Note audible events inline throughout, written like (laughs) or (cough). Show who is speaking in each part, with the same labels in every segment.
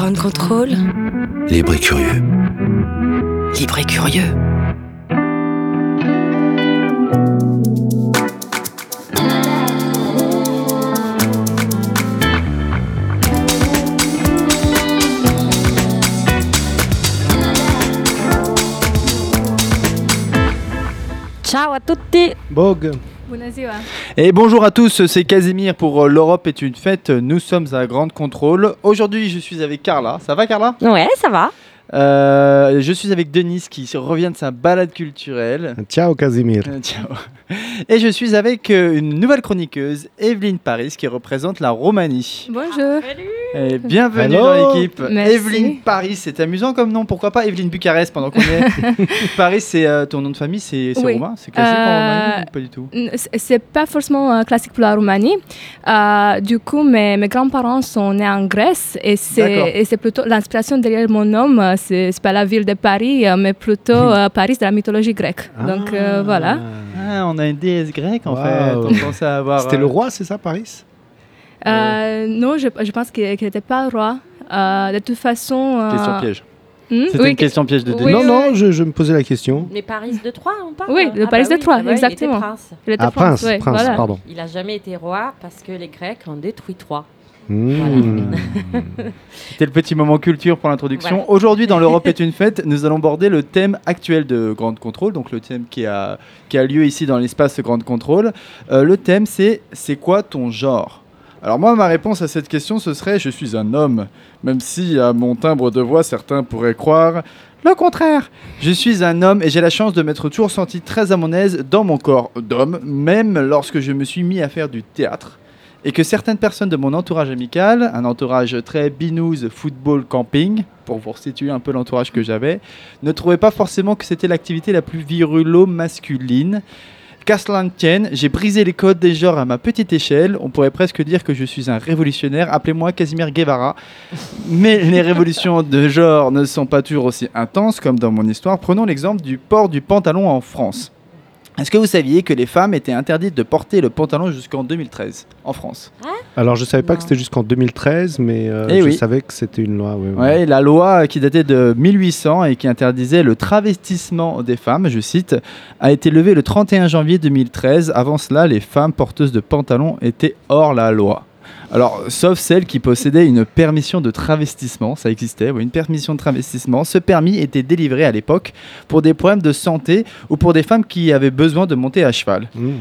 Speaker 1: Grand contrôle.
Speaker 2: Libre et curieux.
Speaker 1: Libre et curieux.
Speaker 3: Ciao à tutti
Speaker 4: Bog.
Speaker 5: Et bonjour à tous, c'est Casimir pour euh, L'Europe est une fête. Nous sommes à Grande Contrôle. Aujourd'hui, je suis avec Carla. Ça va, Carla?
Speaker 3: Ouais, ça va.
Speaker 5: Euh, Je suis avec Denise qui revient de sa balade culturelle.
Speaker 4: Ciao Casimir.
Speaker 5: Euh, ciao. Et je suis avec euh, une nouvelle chroniqueuse, Evelyne Paris, qui représente la Roumanie.
Speaker 3: Bonjour.
Speaker 5: Et bienvenue
Speaker 4: Hello.
Speaker 5: dans l'équipe. Evelyne Paris, c'est amusant comme nom. Pourquoi pas Evelyne Bucarest pendant qu'on est (laughs) Paris, c'est euh, ton nom de famille, c'est
Speaker 3: Oui.
Speaker 5: roumain C'est classique en
Speaker 3: Euh,
Speaker 5: Roumanie ou pas du tout
Speaker 3: C'est pas forcément euh, classique pour la Roumanie. Euh, du coup, mes, mes grands-parents sont nés en Grèce et c'est plutôt l'inspiration derrière mon nom. euh, C'est pas la ville de Paris, euh, mais plutôt
Speaker 5: Hmm.
Speaker 3: euh, Paris de la mythologie grecque. Donc euh, voilà.
Speaker 5: Ah, on a une déesse grecque en
Speaker 4: Wow.
Speaker 5: fait. On pensait avoir.
Speaker 4: C'était
Speaker 5: euh,
Speaker 4: le roi, c'est ça, Paris?
Speaker 3: Euh, non, je, je pense qu'il qu'il n'était pas roi. Euh, de toute façon. euh,
Speaker 5: Question piège.
Speaker 3: hmm,
Speaker 5: C'était
Speaker 3: oui,
Speaker 5: une question piège de
Speaker 3: Oui.
Speaker 4: Non,
Speaker 3: oui,
Speaker 4: non, je, je me posais la question.
Speaker 6: Mais Paris de Troyes, on parle
Speaker 3: Oui, le
Speaker 6: Ah
Speaker 3: Paris
Speaker 6: bah
Speaker 3: de Troyes,
Speaker 6: ah bah
Speaker 3: exactement.
Speaker 6: Il était prince.
Speaker 3: il était
Speaker 4: Ah, prince,
Speaker 3: ouais,
Speaker 4: prince,
Speaker 3: voilà.
Speaker 4: pardon.
Speaker 6: Il a jamais été roi parce que les Grecs ont détruit Troyes.
Speaker 4: Hmm.
Speaker 5: C'était le petit moment culture pour l'introduction.
Speaker 6: Voilà.
Speaker 5: Aujourd'hui, dans l'Europe est une fête, nous allons border le thème actuel de Grande Contrôle, donc le thème qui a, qui a lieu ici dans l'espace Grande Contrôle. Euh, le thème, c'est c'est quoi ton genre? Alors moi, ma réponse à cette question, ce serait je suis un homme, même si à mon timbre de voix, certains pourraient croire le contraire. Je suis un homme et j'ai la chance de m'être toujours senti très à mon aise dans mon corps d'homme, même lorsque je me suis mis à faire du théâtre et que certaines personnes de mon entourage amical, un entourage très binouze football camping, pour vous situer un peu l'entourage que j'avais, ne trouvaient pas forcément que c'était l'activité la plus virulo-masculine. Qu'à cela ne tienne, j'ai brisé les codes des genres à ma petite échelle. On pourrait presque dire que je suis un révolutionnaire. Appelez-moi Casimir Guevara. Mais les révolutions de genre ne sont pas toujours aussi intenses comme dans mon histoire. Prenons l'exemple du port du pantalon en France. Est-ce que vous saviez que les femmes étaient interdites de porter le pantalon jusqu'en 2013 en France?
Speaker 4: Alors, je savais pas
Speaker 6: Non.
Speaker 4: que c'était jusqu'en 2013, mais euh,
Speaker 5: Eh
Speaker 4: je
Speaker 5: oui.
Speaker 4: savais que c'était une loi. ouais, ouais.
Speaker 5: Ouais, la loi qui datait de 1800 et qui interdisait le travestissement des femmes, je cite, a été levée le 31 janvier 2013. Avant cela, les femmes porteuses de pantalons étaient hors la loi. Alors, sauf celles qui possédaient une permission de travestissement, ça existait, oui, une permission de travestissement. Ce permis était délivré à l'époque pour des problèmes de santé ou pour des femmes qui avaient besoin de monter à cheval.
Speaker 4: Hmm.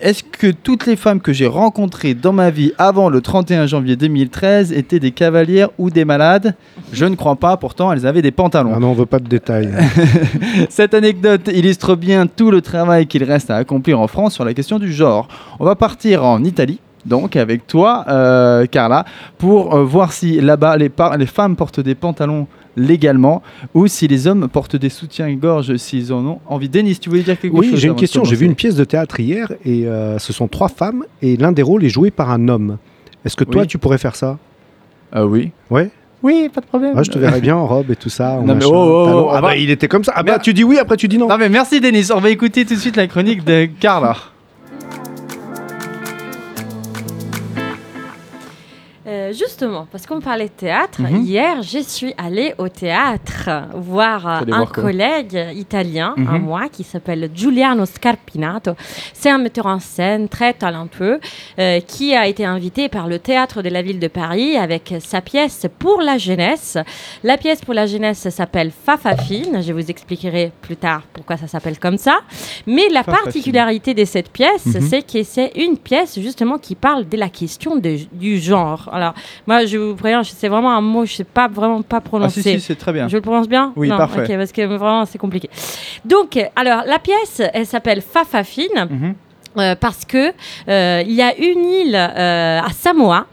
Speaker 5: Est-ce que toutes les femmes que j'ai rencontrées dans ma vie avant le 31 janvier 2013 étaient des cavalières ou des malades? Je ne crois pas, pourtant elles avaient des pantalons.
Speaker 4: Ah non, on veut pas de détails. (laughs)
Speaker 5: Cette anecdote illustre bien tout le travail qu'il reste à accomplir en France sur la question du genre. On va partir en Italie. Donc avec toi, euh, Carla, pour euh, voir si là-bas les, femmes portent des pantalons légalement ou si les hommes portent des soutiens-gorge s'ils en ont envie. Denis, tu voulais dire quelque chose
Speaker 4: oui, j'ai une question. J'ai vu une pièce de théâtre hier et euh, ce sont trois femmes et l'un des rôles est joué par un homme. Est-ce que toi,
Speaker 5: Oui.
Speaker 4: tu pourrais faire ça?
Speaker 5: Ah oui.
Speaker 4: Ouais.
Speaker 5: Oui, pas de problème.
Speaker 4: Moi, je te verrais bien en robe et tout ça.
Speaker 5: Non, mais oh, oh, oh,
Speaker 4: ah bah, il était comme ça. Ah bah, tu dis oui, après tu dis non.
Speaker 5: Non mais merci Denis, on va écouter tout de suite la chronique de Carla.
Speaker 6: é, Euh, justement, parce qu'on parlait de théâtre,
Speaker 5: Mhm.
Speaker 6: hier, je suis allée au théâtre voir euh, un
Speaker 5: voir
Speaker 6: collègue italien à
Speaker 5: Mhm.
Speaker 6: moi qui s'appelle Giuliano Scarpinato. C'est un metteur en scène très talentueux euh, qui a été invité par le théâtre de la ville de Paris avec sa pièce pour la jeunesse. La pièce pour la jeunesse s'appelle Fafafine. Je vous expliquerai plus tard pourquoi ça s'appelle comme ça. Mais la
Speaker 5: Fafafine.
Speaker 6: particularité de cette pièce,
Speaker 5: Mhm.
Speaker 6: c'est que c'est une pièce justement qui parle de la question de- du genre. Alors, moi, je vous préviens, c'est vraiment un mot, je ne sais pas vraiment pas
Speaker 5: Ah
Speaker 6: prononcer.
Speaker 5: si si, c'est très bien.
Speaker 6: Je le prononce bien
Speaker 5: Oui,
Speaker 6: non,
Speaker 5: parfait.
Speaker 6: Parce que vraiment, c'est compliqué. Donc, alors, la pièce, elle s'appelle Fafafine.
Speaker 5: Mhm.
Speaker 6: Euh, parce que euh, il y a une île euh, à Samoa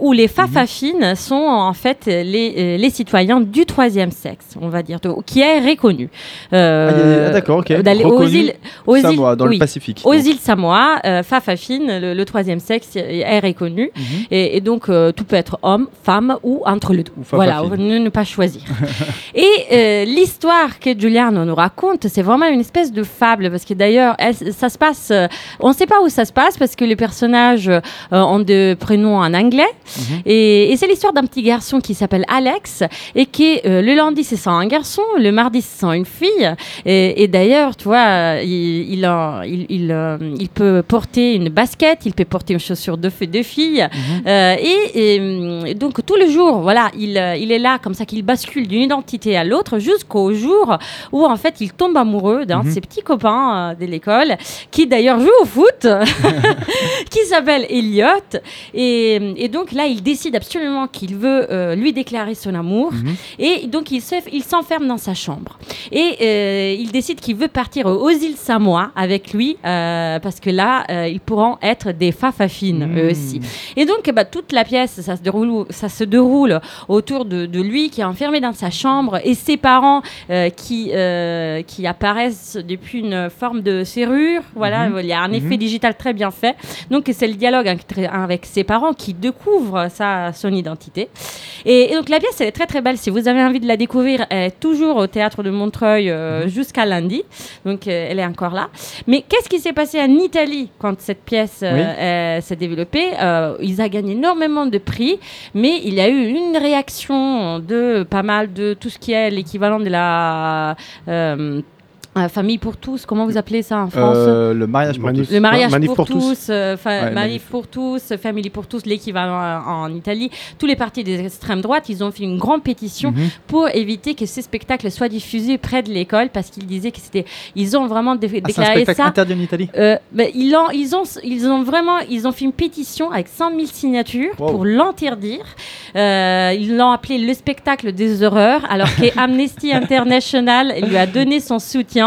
Speaker 6: où les Fafafines sont en fait les, les citoyens du troisième sexe, on va dire, de- qui est reconnu.
Speaker 5: Ah, ah, d'accord, ok.
Speaker 6: aux îles, aux
Speaker 5: Samoa,
Speaker 6: îles-
Speaker 5: dans
Speaker 6: oui.
Speaker 5: le Pacifique.
Speaker 6: Aux
Speaker 5: donc.
Speaker 6: îles Samoa, Fafafine, le, le troisième sexe, est reconnu.
Speaker 5: Mhm.
Speaker 6: Et, et donc, tout peut être homme, femme ou entre les deux. Voilà, ne, ne pas choisir. (laughs) et l'histoire que Giuliano nous raconte, c'est vraiment une espèce de fable, parce que d'ailleurs, ça se passe On ne sait pas où ça se passe parce que les personnages euh, ont de prénoms en anglais.
Speaker 5: Mhm.
Speaker 6: Et, et c'est l'histoire d'un petit garçon qui s'appelle Alex et qui, euh, le lundi, se sent un garçon, le mardi, se sent une fille. Et, et d'ailleurs, tu vois, il, il, en- il, il, euh, il peut porter une basket, il peut porter une chaussure de, de fille.
Speaker 5: Mhm.
Speaker 6: Et, et, donc, tous les jours, voilà, il, il est là comme ça qu'il bascule d'une identité à l'autre jusqu'au jour où, en fait, il tombe amoureux d'un de
Speaker 5: Mhm.
Speaker 6: ses petits copains de l'école qui, d'ailleurs, joue au foot, (laughs) qui s'appelle Elliot. Et, et donc, là, il décide absolument qu'il veut euh, lui déclarer son amour.
Speaker 5: Mhm.
Speaker 6: Et donc, il se- il s'enferme dans sa chambre. Et euh, il décide qu'il veut partir aux îles Samoa avec lui, euh, parce que là, ils pourront être des fafafines, eux aussi. Et donc, bah, toute la pièce, ça se déroule, ça se déroule autour de, de lui qui est enfermé dans sa chambre et ses parents qui, qui apparaissent depuis une forme de serrure. Voilà, il y a un effet digital très bien fait. Donc, c'est le dialogue avec, ses parents qui découvrent sa, son identité. Et, et donc, la pièce, elle est très très belle. Si vous avez envie de la découvrir, elle est toujours au théâtre de Montreuil euh, jusqu'à lundi. Donc, euh, elle est encore là. Mais qu'est-ce qui s'est passé en Italie quand cette pièce euh,
Speaker 5: Oui.
Speaker 6: s'est développée? Ils ont gagné énormément de prix, mais il y a eu une réaction de pas mal de tout ce qui est l'équivalent de la euh, euh, famille pour tous. Comment vous appelez ça en France
Speaker 5: Euh, le mariage pour
Speaker 4: Manif-
Speaker 5: tous.
Speaker 6: le mariage
Speaker 4: Manif
Speaker 6: pour,
Speaker 4: pour tous.
Speaker 6: tous, euh,
Speaker 5: Ouais,
Speaker 6: Manif
Speaker 5: Manif.
Speaker 6: pour tous, Family pour tous, l'équivalent en, en Italie. Tous les partis des extrêmes droites, ils ont fait une grande pétition
Speaker 5: Mhm.
Speaker 6: pour éviter que ces spectacles soient diffusés près de l'école parce qu'ils disaient que c'était, ils ont vraiment dé-
Speaker 5: Ah, c'est un
Speaker 6: déclaré
Speaker 5: spectacle
Speaker 6: ça.
Speaker 5: interdit en Italie?
Speaker 6: Euh, ils, ont, ils, ont, ils ont vraiment ils ont fait une pétition avec 100 000 signatures
Speaker 5: Wow.
Speaker 6: pour l'interdire. Euh, ils l'ont appelé le spectacle des horreurs, alors que (laughs) Amnesty International lui a donné son soutien.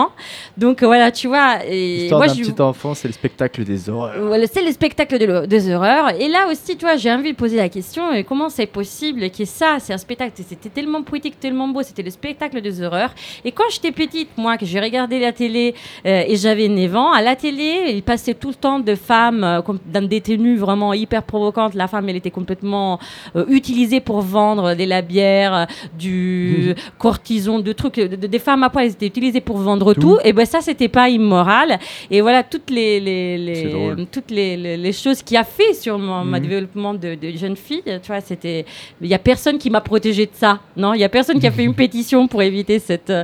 Speaker 6: Donc voilà, tu vois. Et
Speaker 5: L'histoire
Speaker 6: moi,
Speaker 5: d'un
Speaker 6: je-
Speaker 5: petit enfant, c'est le spectacle des horreurs.
Speaker 6: voilà, c'est le spectacle de des horreurs. Et là aussi, tu vois, j'ai envie de poser la question euh, comment c'est possible que ça, c'est un spectacle, c'était tellement poétique, tellement beau, c'était le spectacle des horreurs. Et quand j'étais petite, moi, que j'ai regardé la télé euh, et j'avais 9 ans, à la télé, il passait tout le temps de femmes euh, dans des tenues vraiment hyper provocantes. La femme, elle était complètement euh, utilisée pour vendre de la bière, euh, du cortison, de trucs. de- de- des femmes à poil, elles étaient utilisées pour vendre tout.
Speaker 5: Tout.
Speaker 6: Et ben ça, c'était pas immoral. Et voilà toutes les, toutes les, les- les choses qu'il a fait sur mon,
Speaker 5: Mhm.
Speaker 6: développement de, de jeune fille. Tu vois, c'était. Il y a personne qui m'a protégée de ça. Non, il y a personne qui a fait une (laughs) pétition pour éviter cette, euh,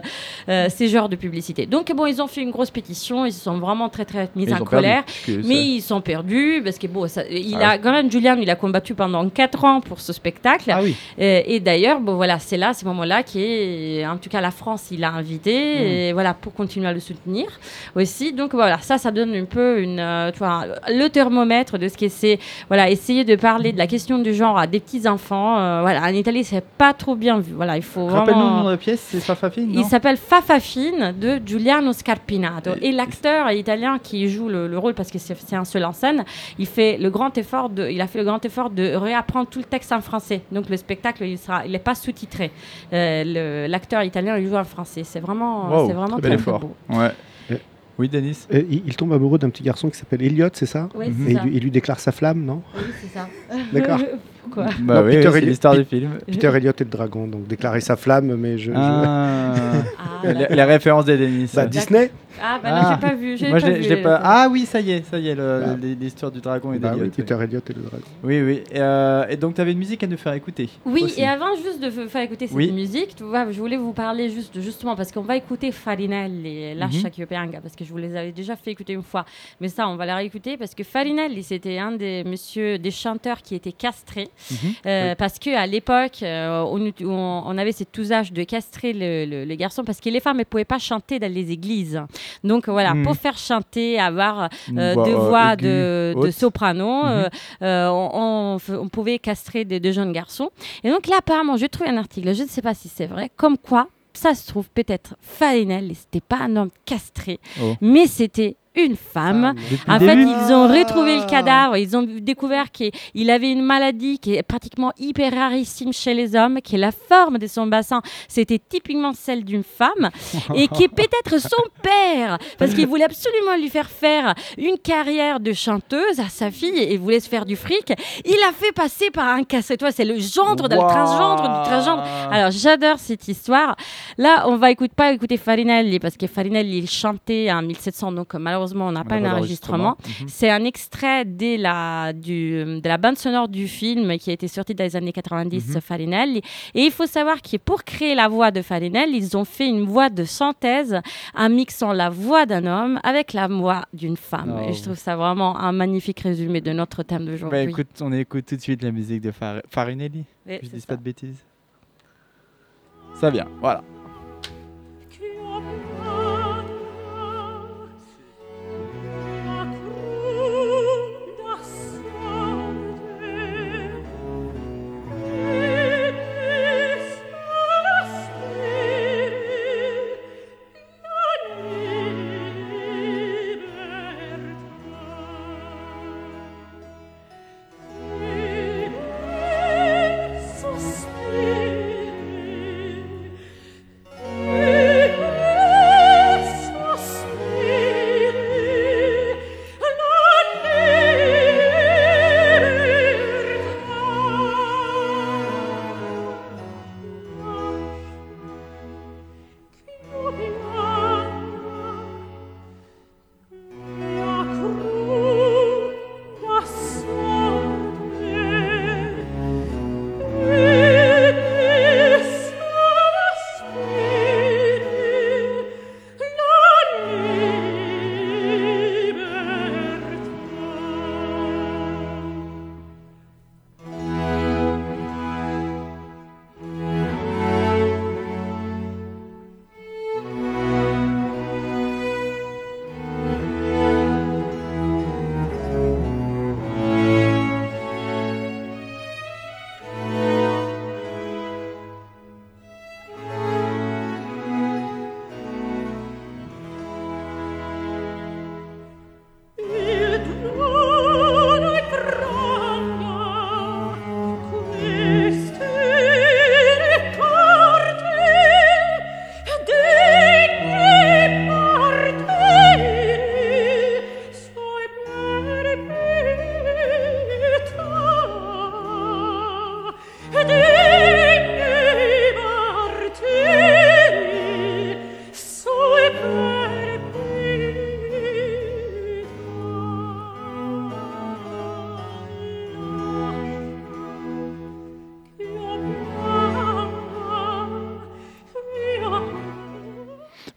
Speaker 6: euh, ces genres de publicité. Donc bon, ils ont fait une grosse pétition. Ils se sont vraiment très très mis en
Speaker 5: perdu,
Speaker 6: colère. Mais ils sont perdus parce que bon, ça- il
Speaker 5: Ah
Speaker 6: a quand même Julian, il a combattu pendant 4 ans pour ce spectacle.
Speaker 5: Ah oui.
Speaker 6: Euh, et d'ailleurs, bon voilà, c'est là, à ce moment-là, qui est, en tout cas, la France, il a invité,
Speaker 5: Mm.
Speaker 6: et voilà, pour continuer à le soutenir aussi. Donc voilà, ça, ça donne un peu une, euh, tu vois, le thermomètre de ce que c'est, voilà, essayer de parler de la question du genre à des petits enfants. euh, voilà, en Italie, c'est pas trop bien vu. Voilà, il faut
Speaker 5: Rappelle-nous le nom de la pièce, c'est Fafafine
Speaker 6: Il s'appelle Fafafine de Giuliano Scarpinato.
Speaker 5: Et-
Speaker 6: Et l'acteur italien qui joue le, le rôle, parce que c'est un seul en scène, il, fait le grand effort de, il a fait le grand effort de réapprendre tout le texte en français. Donc le spectacle, il sera, il n'est pas sous-titré. Euh, L'acteur italien, il joue en français. C'est vraiment,
Speaker 5: Wow,
Speaker 6: c'est vraiment
Speaker 5: très Ouais. Oui, Denis
Speaker 4: il, il tombe amoureux d'un petit garçon qui s'appelle Elliot, c'est ça
Speaker 6: Oui,
Speaker 5: Mhm.
Speaker 6: c'est
Speaker 4: Et
Speaker 6: ça.
Speaker 4: il lui déclare sa flamme, non
Speaker 6: Oui, c'est ça.
Speaker 4: D'accord. (laughs)
Speaker 6: Pourquoi
Speaker 5: Bah
Speaker 4: Non,
Speaker 5: oui,
Speaker 4: Peter
Speaker 5: oui, c'est l'histoire du film.
Speaker 4: Peter Elliot et le dragon, donc déclarer sa flamme, mais je. je-
Speaker 5: Ah.
Speaker 6: Ah,
Speaker 5: les,
Speaker 6: d'accord.
Speaker 5: les références des Denis.
Speaker 4: Bah, Disney
Speaker 6: Ah, bah non,
Speaker 5: Ah.
Speaker 6: j'ai pas vu. j'ai
Speaker 5: Moi,
Speaker 6: pas vu
Speaker 5: pas. Ah oui, ça y est, ça y est, le-
Speaker 4: Bah.
Speaker 5: l'histoire du dragon et
Speaker 4: Bah
Speaker 5: d'Eliot.
Speaker 4: oui, Peter Elliot et le dragon.
Speaker 5: Oui, oui. Et, euh, et donc, tu avais une musique à nous faire écouter.
Speaker 6: Oui,
Speaker 5: aussi.
Speaker 6: et avant juste de faire écouter cette
Speaker 5: Oui.
Speaker 6: musique, tu vois, je voulais vous parler juste justement parce qu'on va écouter Farinelli et Lascia
Speaker 5: Mhm.
Speaker 6: che pianga parce que je vous les avais déjà fait écouter une fois, mais ça on va la réécouter parce que Farinelli c'était un des monsieur des chanteurs qui était castré
Speaker 5: Mhm.
Speaker 6: euh, parce que à l'époque euh, on, avait cet usage de castrer le, le- les garçons parce que les femmes ne pouvaient pas chanter dans les églises. Donc voilà,
Speaker 5: Mhm.
Speaker 6: pour faire chanter, avoir euh,
Speaker 5: voix,
Speaker 6: de
Speaker 5: euh,
Speaker 6: voix
Speaker 5: aiguë,
Speaker 6: de, soprano,
Speaker 5: Mhm.
Speaker 6: euh, euh, on, pouvait castrer des, des jeunes garçons. Et donc là, apparemment, j'ai trouvé un article, je ne sais pas si c'est vrai, comme quoi, ça se trouve peut-être Farinelli, c'était pas un homme castré,
Speaker 5: Oh.
Speaker 6: mais c'était une femme. En fait,
Speaker 5: début
Speaker 6: ils ont retrouvé le cadavre, ils ont découvert qu'il avait une maladie qui est pratiquement hyper rarissime chez les hommes, que la forme de son bassin, c'était typiquement celle d'une femme, (laughs) et qui est peut-être son père, parce qu'il voulait absolument lui faire faire une carrière de chanteuse à sa fille, et voulait se faire du fric. Il a fait passer par un casse toi c'est le gendre, dans le transgendre, du transgendre. Alors, j'adore cette histoire. Là, on va écouter, pas écouter Farinelli parce que Farinelli, il chantait en 1700, donc euh, malheureusement, on n'a pas un enregistrement.
Speaker 5: Mhm.
Speaker 6: C'est un extrait de la, du, de la bande sonore du film qui a été sorti dans les années 90,
Speaker 5: Mhm.
Speaker 6: Farinelli. Et il faut savoir que pour créer la voix de Farinelli, ils ont fait une voix de synthèse en mixant la voix d'un homme avec la voix d'une femme.
Speaker 5: Oh.
Speaker 6: Et je trouve ça vraiment un magnifique résumé de notre thème
Speaker 5: Bah,
Speaker 6: d'aujourd'hui.
Speaker 5: écoute, on écoute tout de suite la musique de Far- Farinelli.
Speaker 6: Oui,
Speaker 5: Je dis
Speaker 6: ça.
Speaker 5: pas de bêtises. Ça vient, voilà.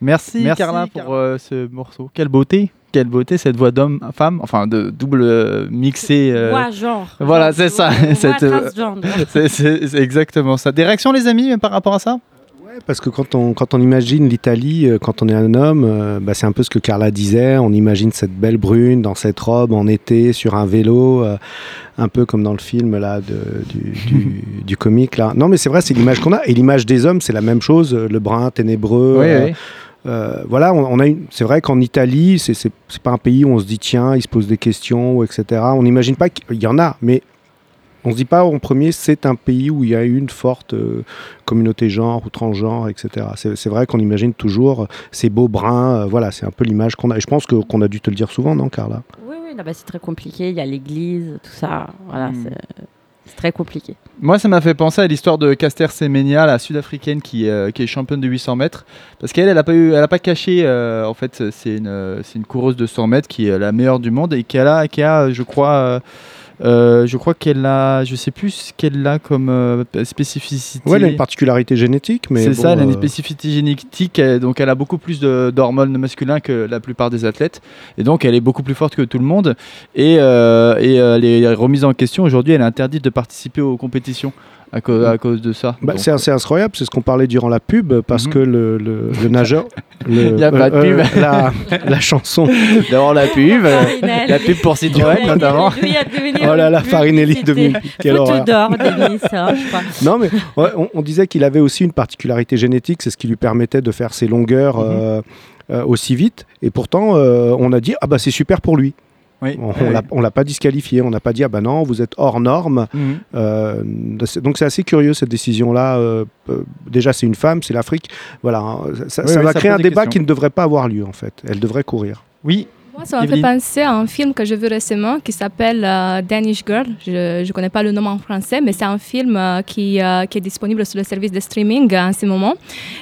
Speaker 5: Merci,
Speaker 7: Merci,
Speaker 5: Carla
Speaker 7: Carla.
Speaker 5: pour euh, ce morceau. Quelle beauté, quelle beauté cette voix d'homme, femme, enfin de double euh, mixé. euh,
Speaker 6: Voix genre.
Speaker 5: voilà, c'est ça, (laughs) euh, (laughs) c'est- exactement ça. Des réactions, les amis, par rapport à ça?
Speaker 4: Ouais, parce que quand on, quand on imagine l'Italie, quand on est un homme, euh, bah, c'est un peu ce que Carla disait. On imagine cette belle brune dans cette robe en été sur un vélo, euh, un peu comme dans le film là de- du, du, (laughs) du comique là. Non, mais c'est vrai, c'est l'image qu'on a. Et l'image des hommes, c'est la même chose. Le brun ténébreux.
Speaker 5: Oui,
Speaker 4: euh,
Speaker 5: oui.
Speaker 4: Euh, voilà, on, on a une- c'est vrai qu'en Italie, c'est c'est c'est pas un pays où on se dit tiens, il se pose des questions, etc. On n'imagine pas qu'il y en a, mais on se dit pas en premier c'est un pays où il y a une forte euh, communauté genre ou transgenre, etc. C'est c'est vrai qu'on imagine toujours euh, ces beaux bruns, euh, voilà, c'est un peu l'image qu'on a. Et je pense que- qu'on a dû te le dire souvent, non, Carla?
Speaker 6: Oui, oui, là-bas, c'est très compliqué. Il y a l'église, tout ça. Voilà,
Speaker 5: Hmm.
Speaker 6: c'est- c'est très compliqué.
Speaker 5: Moi, ça m'a fait penser à l'histoire de Caster Semenya, la sud-africaine qui, euh, est championne de 800 mètres. Parce qu'elle, elle n'a pas, a pas caché, euh, en fait, c'est une, euh, coureuse de 100 mètres qui est la meilleure du monde et qui a, qui a je crois, euh, je crois qu'elle a, je sais plus ce qu'elle a comme euh, spécificité.
Speaker 4: Ouais, elle a une particularité génétique, mais
Speaker 5: C'est
Speaker 4: bon,
Speaker 5: ça, elle a une
Speaker 4: euh,
Speaker 5: spécificité génétique, donc elle a beaucoup plus d'hormones masculins que la plupart des athlètes, et donc elle est beaucoup plus forte que tout le monde. Et, et elle est remise en question aujourd'hui, elle est interdite de participer aux compétitions à, cause- à cause de ça.
Speaker 4: bah, c'est assez incroyable, c'est ce qu'on parlait durant la pub, parce
Speaker 5: Mhm.
Speaker 4: que le, le- le nageur. le- (laughs)
Speaker 5: Il y a pas de pub.
Speaker 4: la, la chanson. (laughs)
Speaker 5: D'abord la pub, euh, la pub pour Citroën notamment.
Speaker 4: Oh là là, Farinelli de
Speaker 6: publicité.
Speaker 4: Munich, quelle horreur.
Speaker 6: d'or, Denis, hein, je crois. (laughs)
Speaker 4: Non, mais ouais, on, on disait qu'il avait aussi une particularité génétique, c'est ce qui lui permettait de faire ses longueurs
Speaker 5: Mhm.
Speaker 4: euh, euh, aussi vite. Et pourtant, euh, on a dit ah bah c'est super pour lui.
Speaker 5: Oui.
Speaker 4: On,
Speaker 5: oui.
Speaker 4: on l'a- pas disqualifié, on n'a pas dit ah bah non, vous êtes hors norme.
Speaker 5: Mhm.
Speaker 4: Euh, donc c'est assez curieux cette décision-là. Euh, euh, déjà c'est une femme, c'est l'Afrique. Voilà, hein, ça,
Speaker 5: Oui,
Speaker 4: ça
Speaker 5: oui,
Speaker 4: va
Speaker 5: ça
Speaker 4: créer un débat
Speaker 5: questions.
Speaker 4: qui ne devrait pas avoir lieu en fait. Elle devrait courir.
Speaker 5: Oui,
Speaker 3: Moi, ça m'a fait penser à un film que j'ai vu récemment qui s'appelle euh, Danish Girl. Je ne connais pas le nom en français, mais c'est un film euh, qui, euh, qui est disponible sur le service de streaming euh, en ce moment.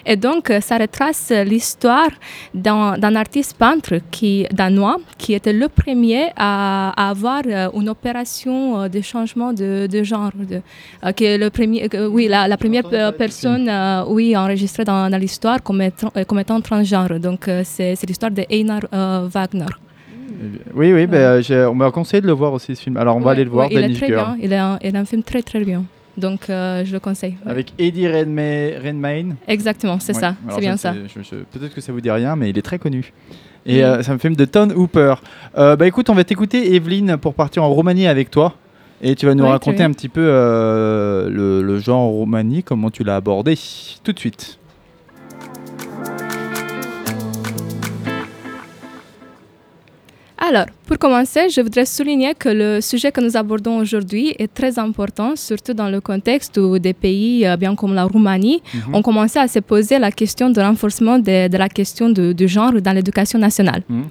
Speaker 3: Et donc, ça retrace l'histoire d'un artiste peintre qui, danois qui était le premier à, à avoir euh, une opération euh, de changement de, de genre. De, euh, qui est le premier, oui, la, la première personne euh, oui, enregistrée dans, dans l'histoire comme, étant- comme étant transgenre. Donc, euh, c'est l'histoire de Einar euh, Wagner.
Speaker 5: Oui, oui, ben, on m'a conseillé de le voir aussi ce film. Alors on va aller le voir,
Speaker 3: ouais, il est très bien. Il est, un, il est un film très très bien. Donc euh, je le conseille. ouais.
Speaker 5: Avec Eddie Redmayne. Redmayne.
Speaker 3: Exactement, c'est
Speaker 5: Ouais.
Speaker 3: ça, c'est bien ça.
Speaker 5: Peut-être que ça vous dit rien, mais il est très connu. Et
Speaker 3: Mm.
Speaker 5: euh, c'est un film de Tom Hooper. Euh, bah écoute, on va t'écouter, Evelyne, pour partir en Roumanie avec toi. Et tu vas nous
Speaker 3: Ouais,
Speaker 5: raconter un petit peu le, le genre en Roumanie, comment tu l'as abordé. Tout de suite.
Speaker 3: Alors, pour commencer, je voudrais souligner que le sujet que nous abordons aujourd'hui est très important, surtout dans le contexte où des pays, euh, bien comme la Roumanie,
Speaker 5: Mhm.
Speaker 3: ont commencé à se poser la question de renforcement de, de la question du genre dans l'éducation nationale.
Speaker 5: Mhm.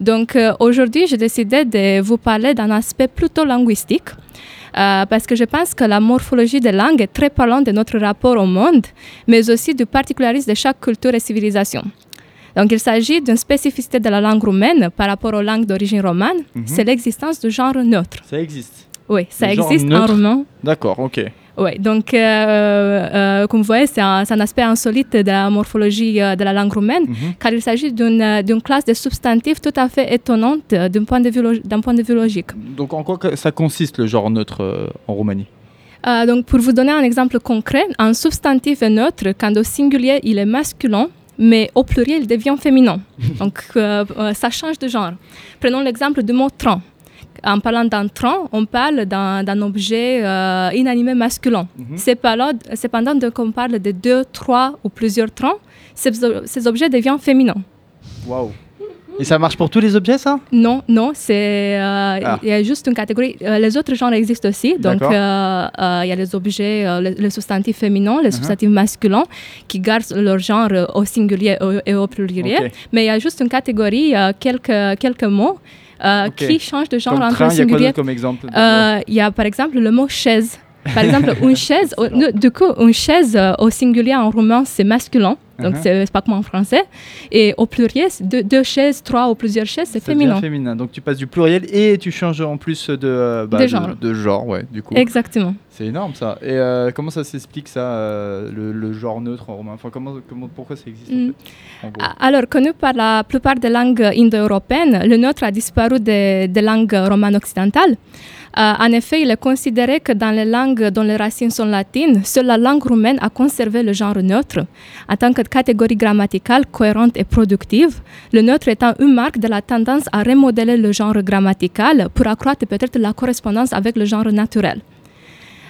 Speaker 3: Donc, euh, aujourd'hui, j'ai décidé de vous parler d'un aspect plutôt linguistique. euh, parce que je pense que la morphologie des langues est très parlante de notre rapport au monde, mais aussi du particularisme de chaque culture et civilisation. Donc, il s'agit d'une spécificité de la langue roumaine par rapport aux langues d'origine romane,
Speaker 5: Mhm.
Speaker 3: c'est l'existence du genre neutre.
Speaker 5: Ça existe.
Speaker 3: Oui, ça
Speaker 5: Le
Speaker 3: existe en roumain.
Speaker 5: D'accord, ok.
Speaker 3: Oui, donc, euh, euh, comme vous voyez, c'est un, aspect insolite de la morphologie euh, de la langue roumaine,
Speaker 5: Mhm.
Speaker 3: car il s'agit d'une classe de substantifs tout à fait étonnante d'un point, de vue point de vue logique.
Speaker 5: Donc en quoi ça consiste le genre neutre en Roumanie?
Speaker 3: Donc, pour vous donner un exemple concret, un substantif est neutre quand au singulier il est masculin, mais au pluriel il devient féminin. donc, euh, euh, ça change de genre. Prenons l'exemple du mot train. En parlant d'un train, on parle d'un objet euh, inanimé masculin.
Speaker 5: Mhm.
Speaker 3: Cependant, cependant, dès qu'on parle de deux, trois ou plusieurs trains, ces, ces objets deviennent féminins.
Speaker 5: Waouh. Et ça marche pour tous les objets, ça?
Speaker 3: Non, non, c'est euh,
Speaker 5: Ah.
Speaker 3: il y a juste une catégorie. euh, les autres genres existent aussi. Donc, euh, euh, il y a les objets, euh, les, les substantifs féminins, les
Speaker 5: Uh-huh.
Speaker 3: substantifs masculins, qui gardent leur genre au singulier et au pluriel. Mais il y a juste une catégorie, euh, quelques, quelques mots, euh, qui changent de genre
Speaker 5: Comme
Speaker 3: entre
Speaker 5: train,
Speaker 3: le
Speaker 5: il y a quoi
Speaker 3: singulier.
Speaker 5: d'autre comme exemple
Speaker 3: Euh, Il y a par exemple le mot chaise. Par exemple, (laughs) une chaise, au- du coup, une chaise euh, au singulier en roumain, c'est masculin. Donc,
Speaker 5: Uh-huh.
Speaker 3: c'est c'est pas comme en français. Et au pluriel, c'est deux, deux chaises, trois ou plusieurs chaises, c'est
Speaker 5: Ça devient
Speaker 3: féminin.
Speaker 5: féminin. Donc tu passes du pluriel et tu changes en plus de, euh, bah,
Speaker 3: De genre.
Speaker 5: de genre, ouais, du coup.
Speaker 3: Exactement.
Speaker 5: C'est énorme ça. Et euh, comment ça s'explique ça, euh, le, le genre neutre en romain? Enfin, comment, comment, pourquoi ça existe
Speaker 3: Mm.
Speaker 5: en fait en gros?
Speaker 3: A- Alors, connu par la plupart des langues indo-européennes, le nôtre a disparu des, des langues romanes occidentales. Euh, en effet, il est considéré que dans les langues dont les racines sont latines, seule la langue roumaine a conservé le genre neutre. En tant que catégorie grammaticale cohérente et productive, le neutre étant une marque de la tendance à remodeler le genre grammatical pour accroître peut-être la correspondance avec le genre naturel.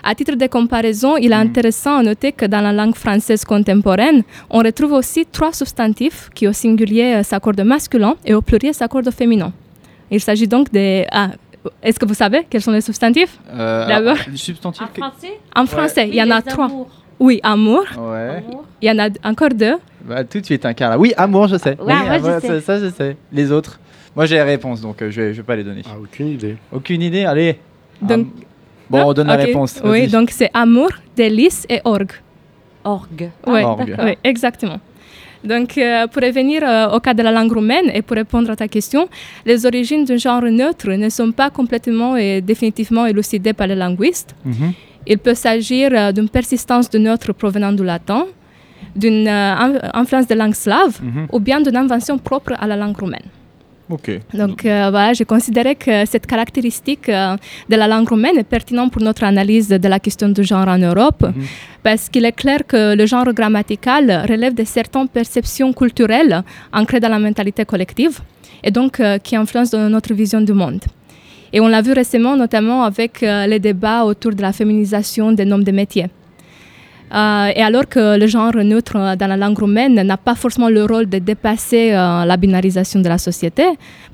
Speaker 3: À titre de comparaison, il est
Speaker 5: Mm.
Speaker 3: intéressant à noter que dans la langue française contemporaine, on retrouve aussi trois substantifs qui au singulier euh, s'accordent masculin et au pluriel s'accordent féminin. Il s'agit donc de... ah, Est-ce que vous savez quels sont les substantifs
Speaker 5: Euh,
Speaker 3: D'abord.
Speaker 5: alors, Le substantif.
Speaker 6: En français
Speaker 3: En français, il y en a trois.
Speaker 6: Amour.
Speaker 3: Oui, amour.
Speaker 5: Ouais.
Speaker 3: Il y en a encore deux.
Speaker 5: Bah, tout de suite, un Carla. Oui, amour, je sais.
Speaker 6: Ouais,
Speaker 5: Oui,
Speaker 6: moi, je
Speaker 5: amour,
Speaker 6: sais.
Speaker 5: ça, ça, je sais. Les autres Moi, j'ai les réponses, donc euh, je, vais, je vais pas les donner.
Speaker 4: Ah, aucune idée.
Speaker 5: Aucune idée Allez.
Speaker 3: Donc-
Speaker 5: Am- bon, on donne la réponse.
Speaker 3: Oui, donc c'est amour, délice et orgue.
Speaker 6: Orgue.
Speaker 5: Orgue.
Speaker 3: oui, exactement. Donc, euh, pour revenir euh, au cas de la langue roumaine et pour répondre à ta question, les origines d'un genre neutre ne sont pas complètement et définitivement élucidées par les linguistes.
Speaker 5: Mhm.
Speaker 3: Il peut s'agir euh, d'une persistance de neutre provenant du latin, d'une in- influence de langue slave
Speaker 5: Mhm.
Speaker 3: ou bien d'une invention propre à la langue roumaine. Donc euh, voilà, j'ai considéré que cette caractéristique euh, de la langue roumaine est pertinente pour notre analyse de la question du genre en Europe,
Speaker 5: Mhm.
Speaker 3: parce qu'il est clair que le genre grammatical relève de certaines perceptions culturelles ancrées dans la mentalité collective et donc euh, qui influencent notre vision du monde. Et on l'a vu récemment, notamment avec les débats autour de la féminisation des noms de métiers. Euh, et alors que le genre neutre euh, dans la langue roumaine n'a pas forcément le rôle de dépasser euh, la binarisation de la société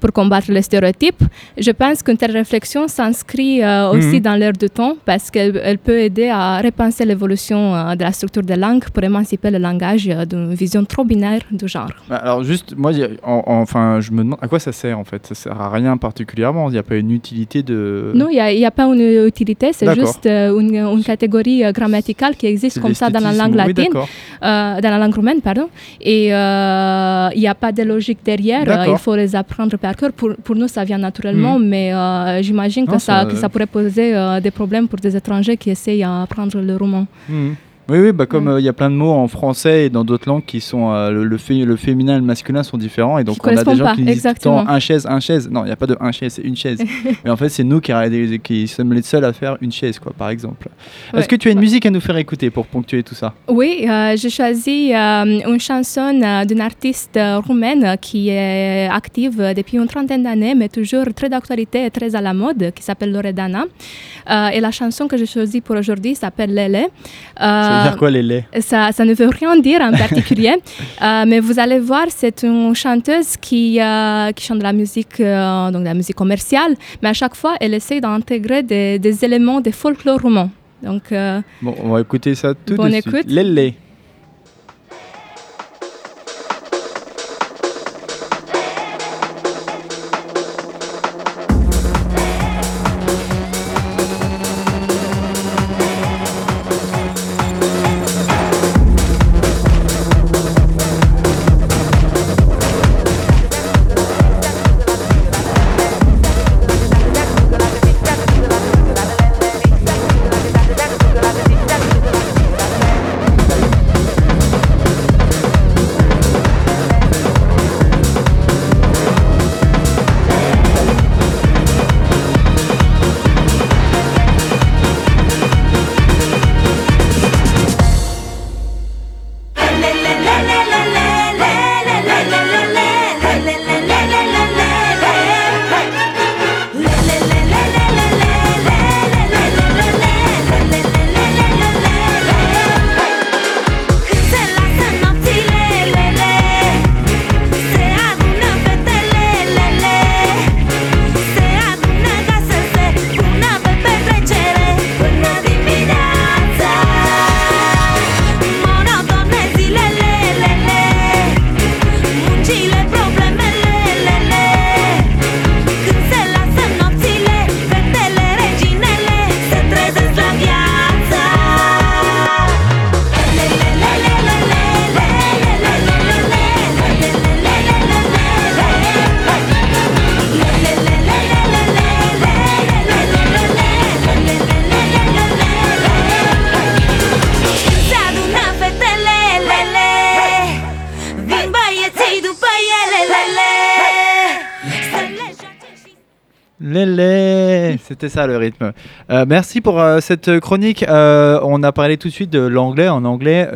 Speaker 3: pour combattre les stéréotypes, je pense qu'une telle réflexion s'inscrit euh, aussi
Speaker 5: Mhm.
Speaker 3: dans l'air du temps parce qu'elle elle peut aider à repenser l'évolution de la structure des langues pour émanciper le langage d'une vision trop binaire du genre.
Speaker 5: Bah, Alors juste, moi, en- en- enfin, je me demande à quoi ça sert en fait. Ça sert à rien particulièrement. Il n'y a pas une utilité de.
Speaker 3: Non, il n'y a, pas une utilité, c'est juste une, une catégorie grammaticale qui existe comme ça dans la langue latine. Euh, dans la langue roumaine, pardon. Et euh, il n'y a pas de logique derrière. Euh, il faut les apprendre par cœur. Pour, pour nous, ça vient naturellement, mais euh, j'imagine que ça, que ça pourrait poser euh, des problèmes pour des étrangers qui essayent d'apprendre le roumain.
Speaker 5: Mhm. Oui, oui, bah comme
Speaker 3: Ouais.
Speaker 5: euh, il y a plein de mots en français et dans d'autres langues qui sont euh, le, le, fé- le féminin et le masculin sont différents et donc on a des gens
Speaker 3: pas,
Speaker 5: qui disent tout le temps
Speaker 3: exactement.
Speaker 5: un chaise, un chaise. Non, il n'y a pas de un chaise, c'est une chaise. (laughs) Mais en fait, c'est nous qui, sommes les seuls à faire une chaise, quoi, par exemple. Est-ce que tu as une
Speaker 3: Ouais.
Speaker 5: musique à nous faire écouter pour ponctuer tout ça?
Speaker 3: Oui, euh, j'ai choisi une chanson d'une artiste roumaine qui est active depuis une trentaine d'années, mais toujours très d'actualité et très à la mode, qui s'appelle Loredana. Et la chanson que j'ai choisie pour aujourd'hui s'appelle Lele.
Speaker 5: Ça veut
Speaker 3: Euh,
Speaker 5: dire quoi, les laits?
Speaker 3: Ça, ça ne veut rien dire en particulier, (laughs) Euh, mais vous allez voir, c'est une chanteuse qui, euh, qui chante de la musique, euh, donc de la musique commerciale, mais à chaque fois, elle essaie d'intégrer des, des éléments de folklore roumain. Donc,
Speaker 5: Bon, on va écouter ça tout de suite.
Speaker 3: écoute.
Speaker 5: Les laits. C'était ça le rythme. Euh, merci pour euh, cette chronique. Euh, on a parlé tout de suite de l'anglais. En anglais,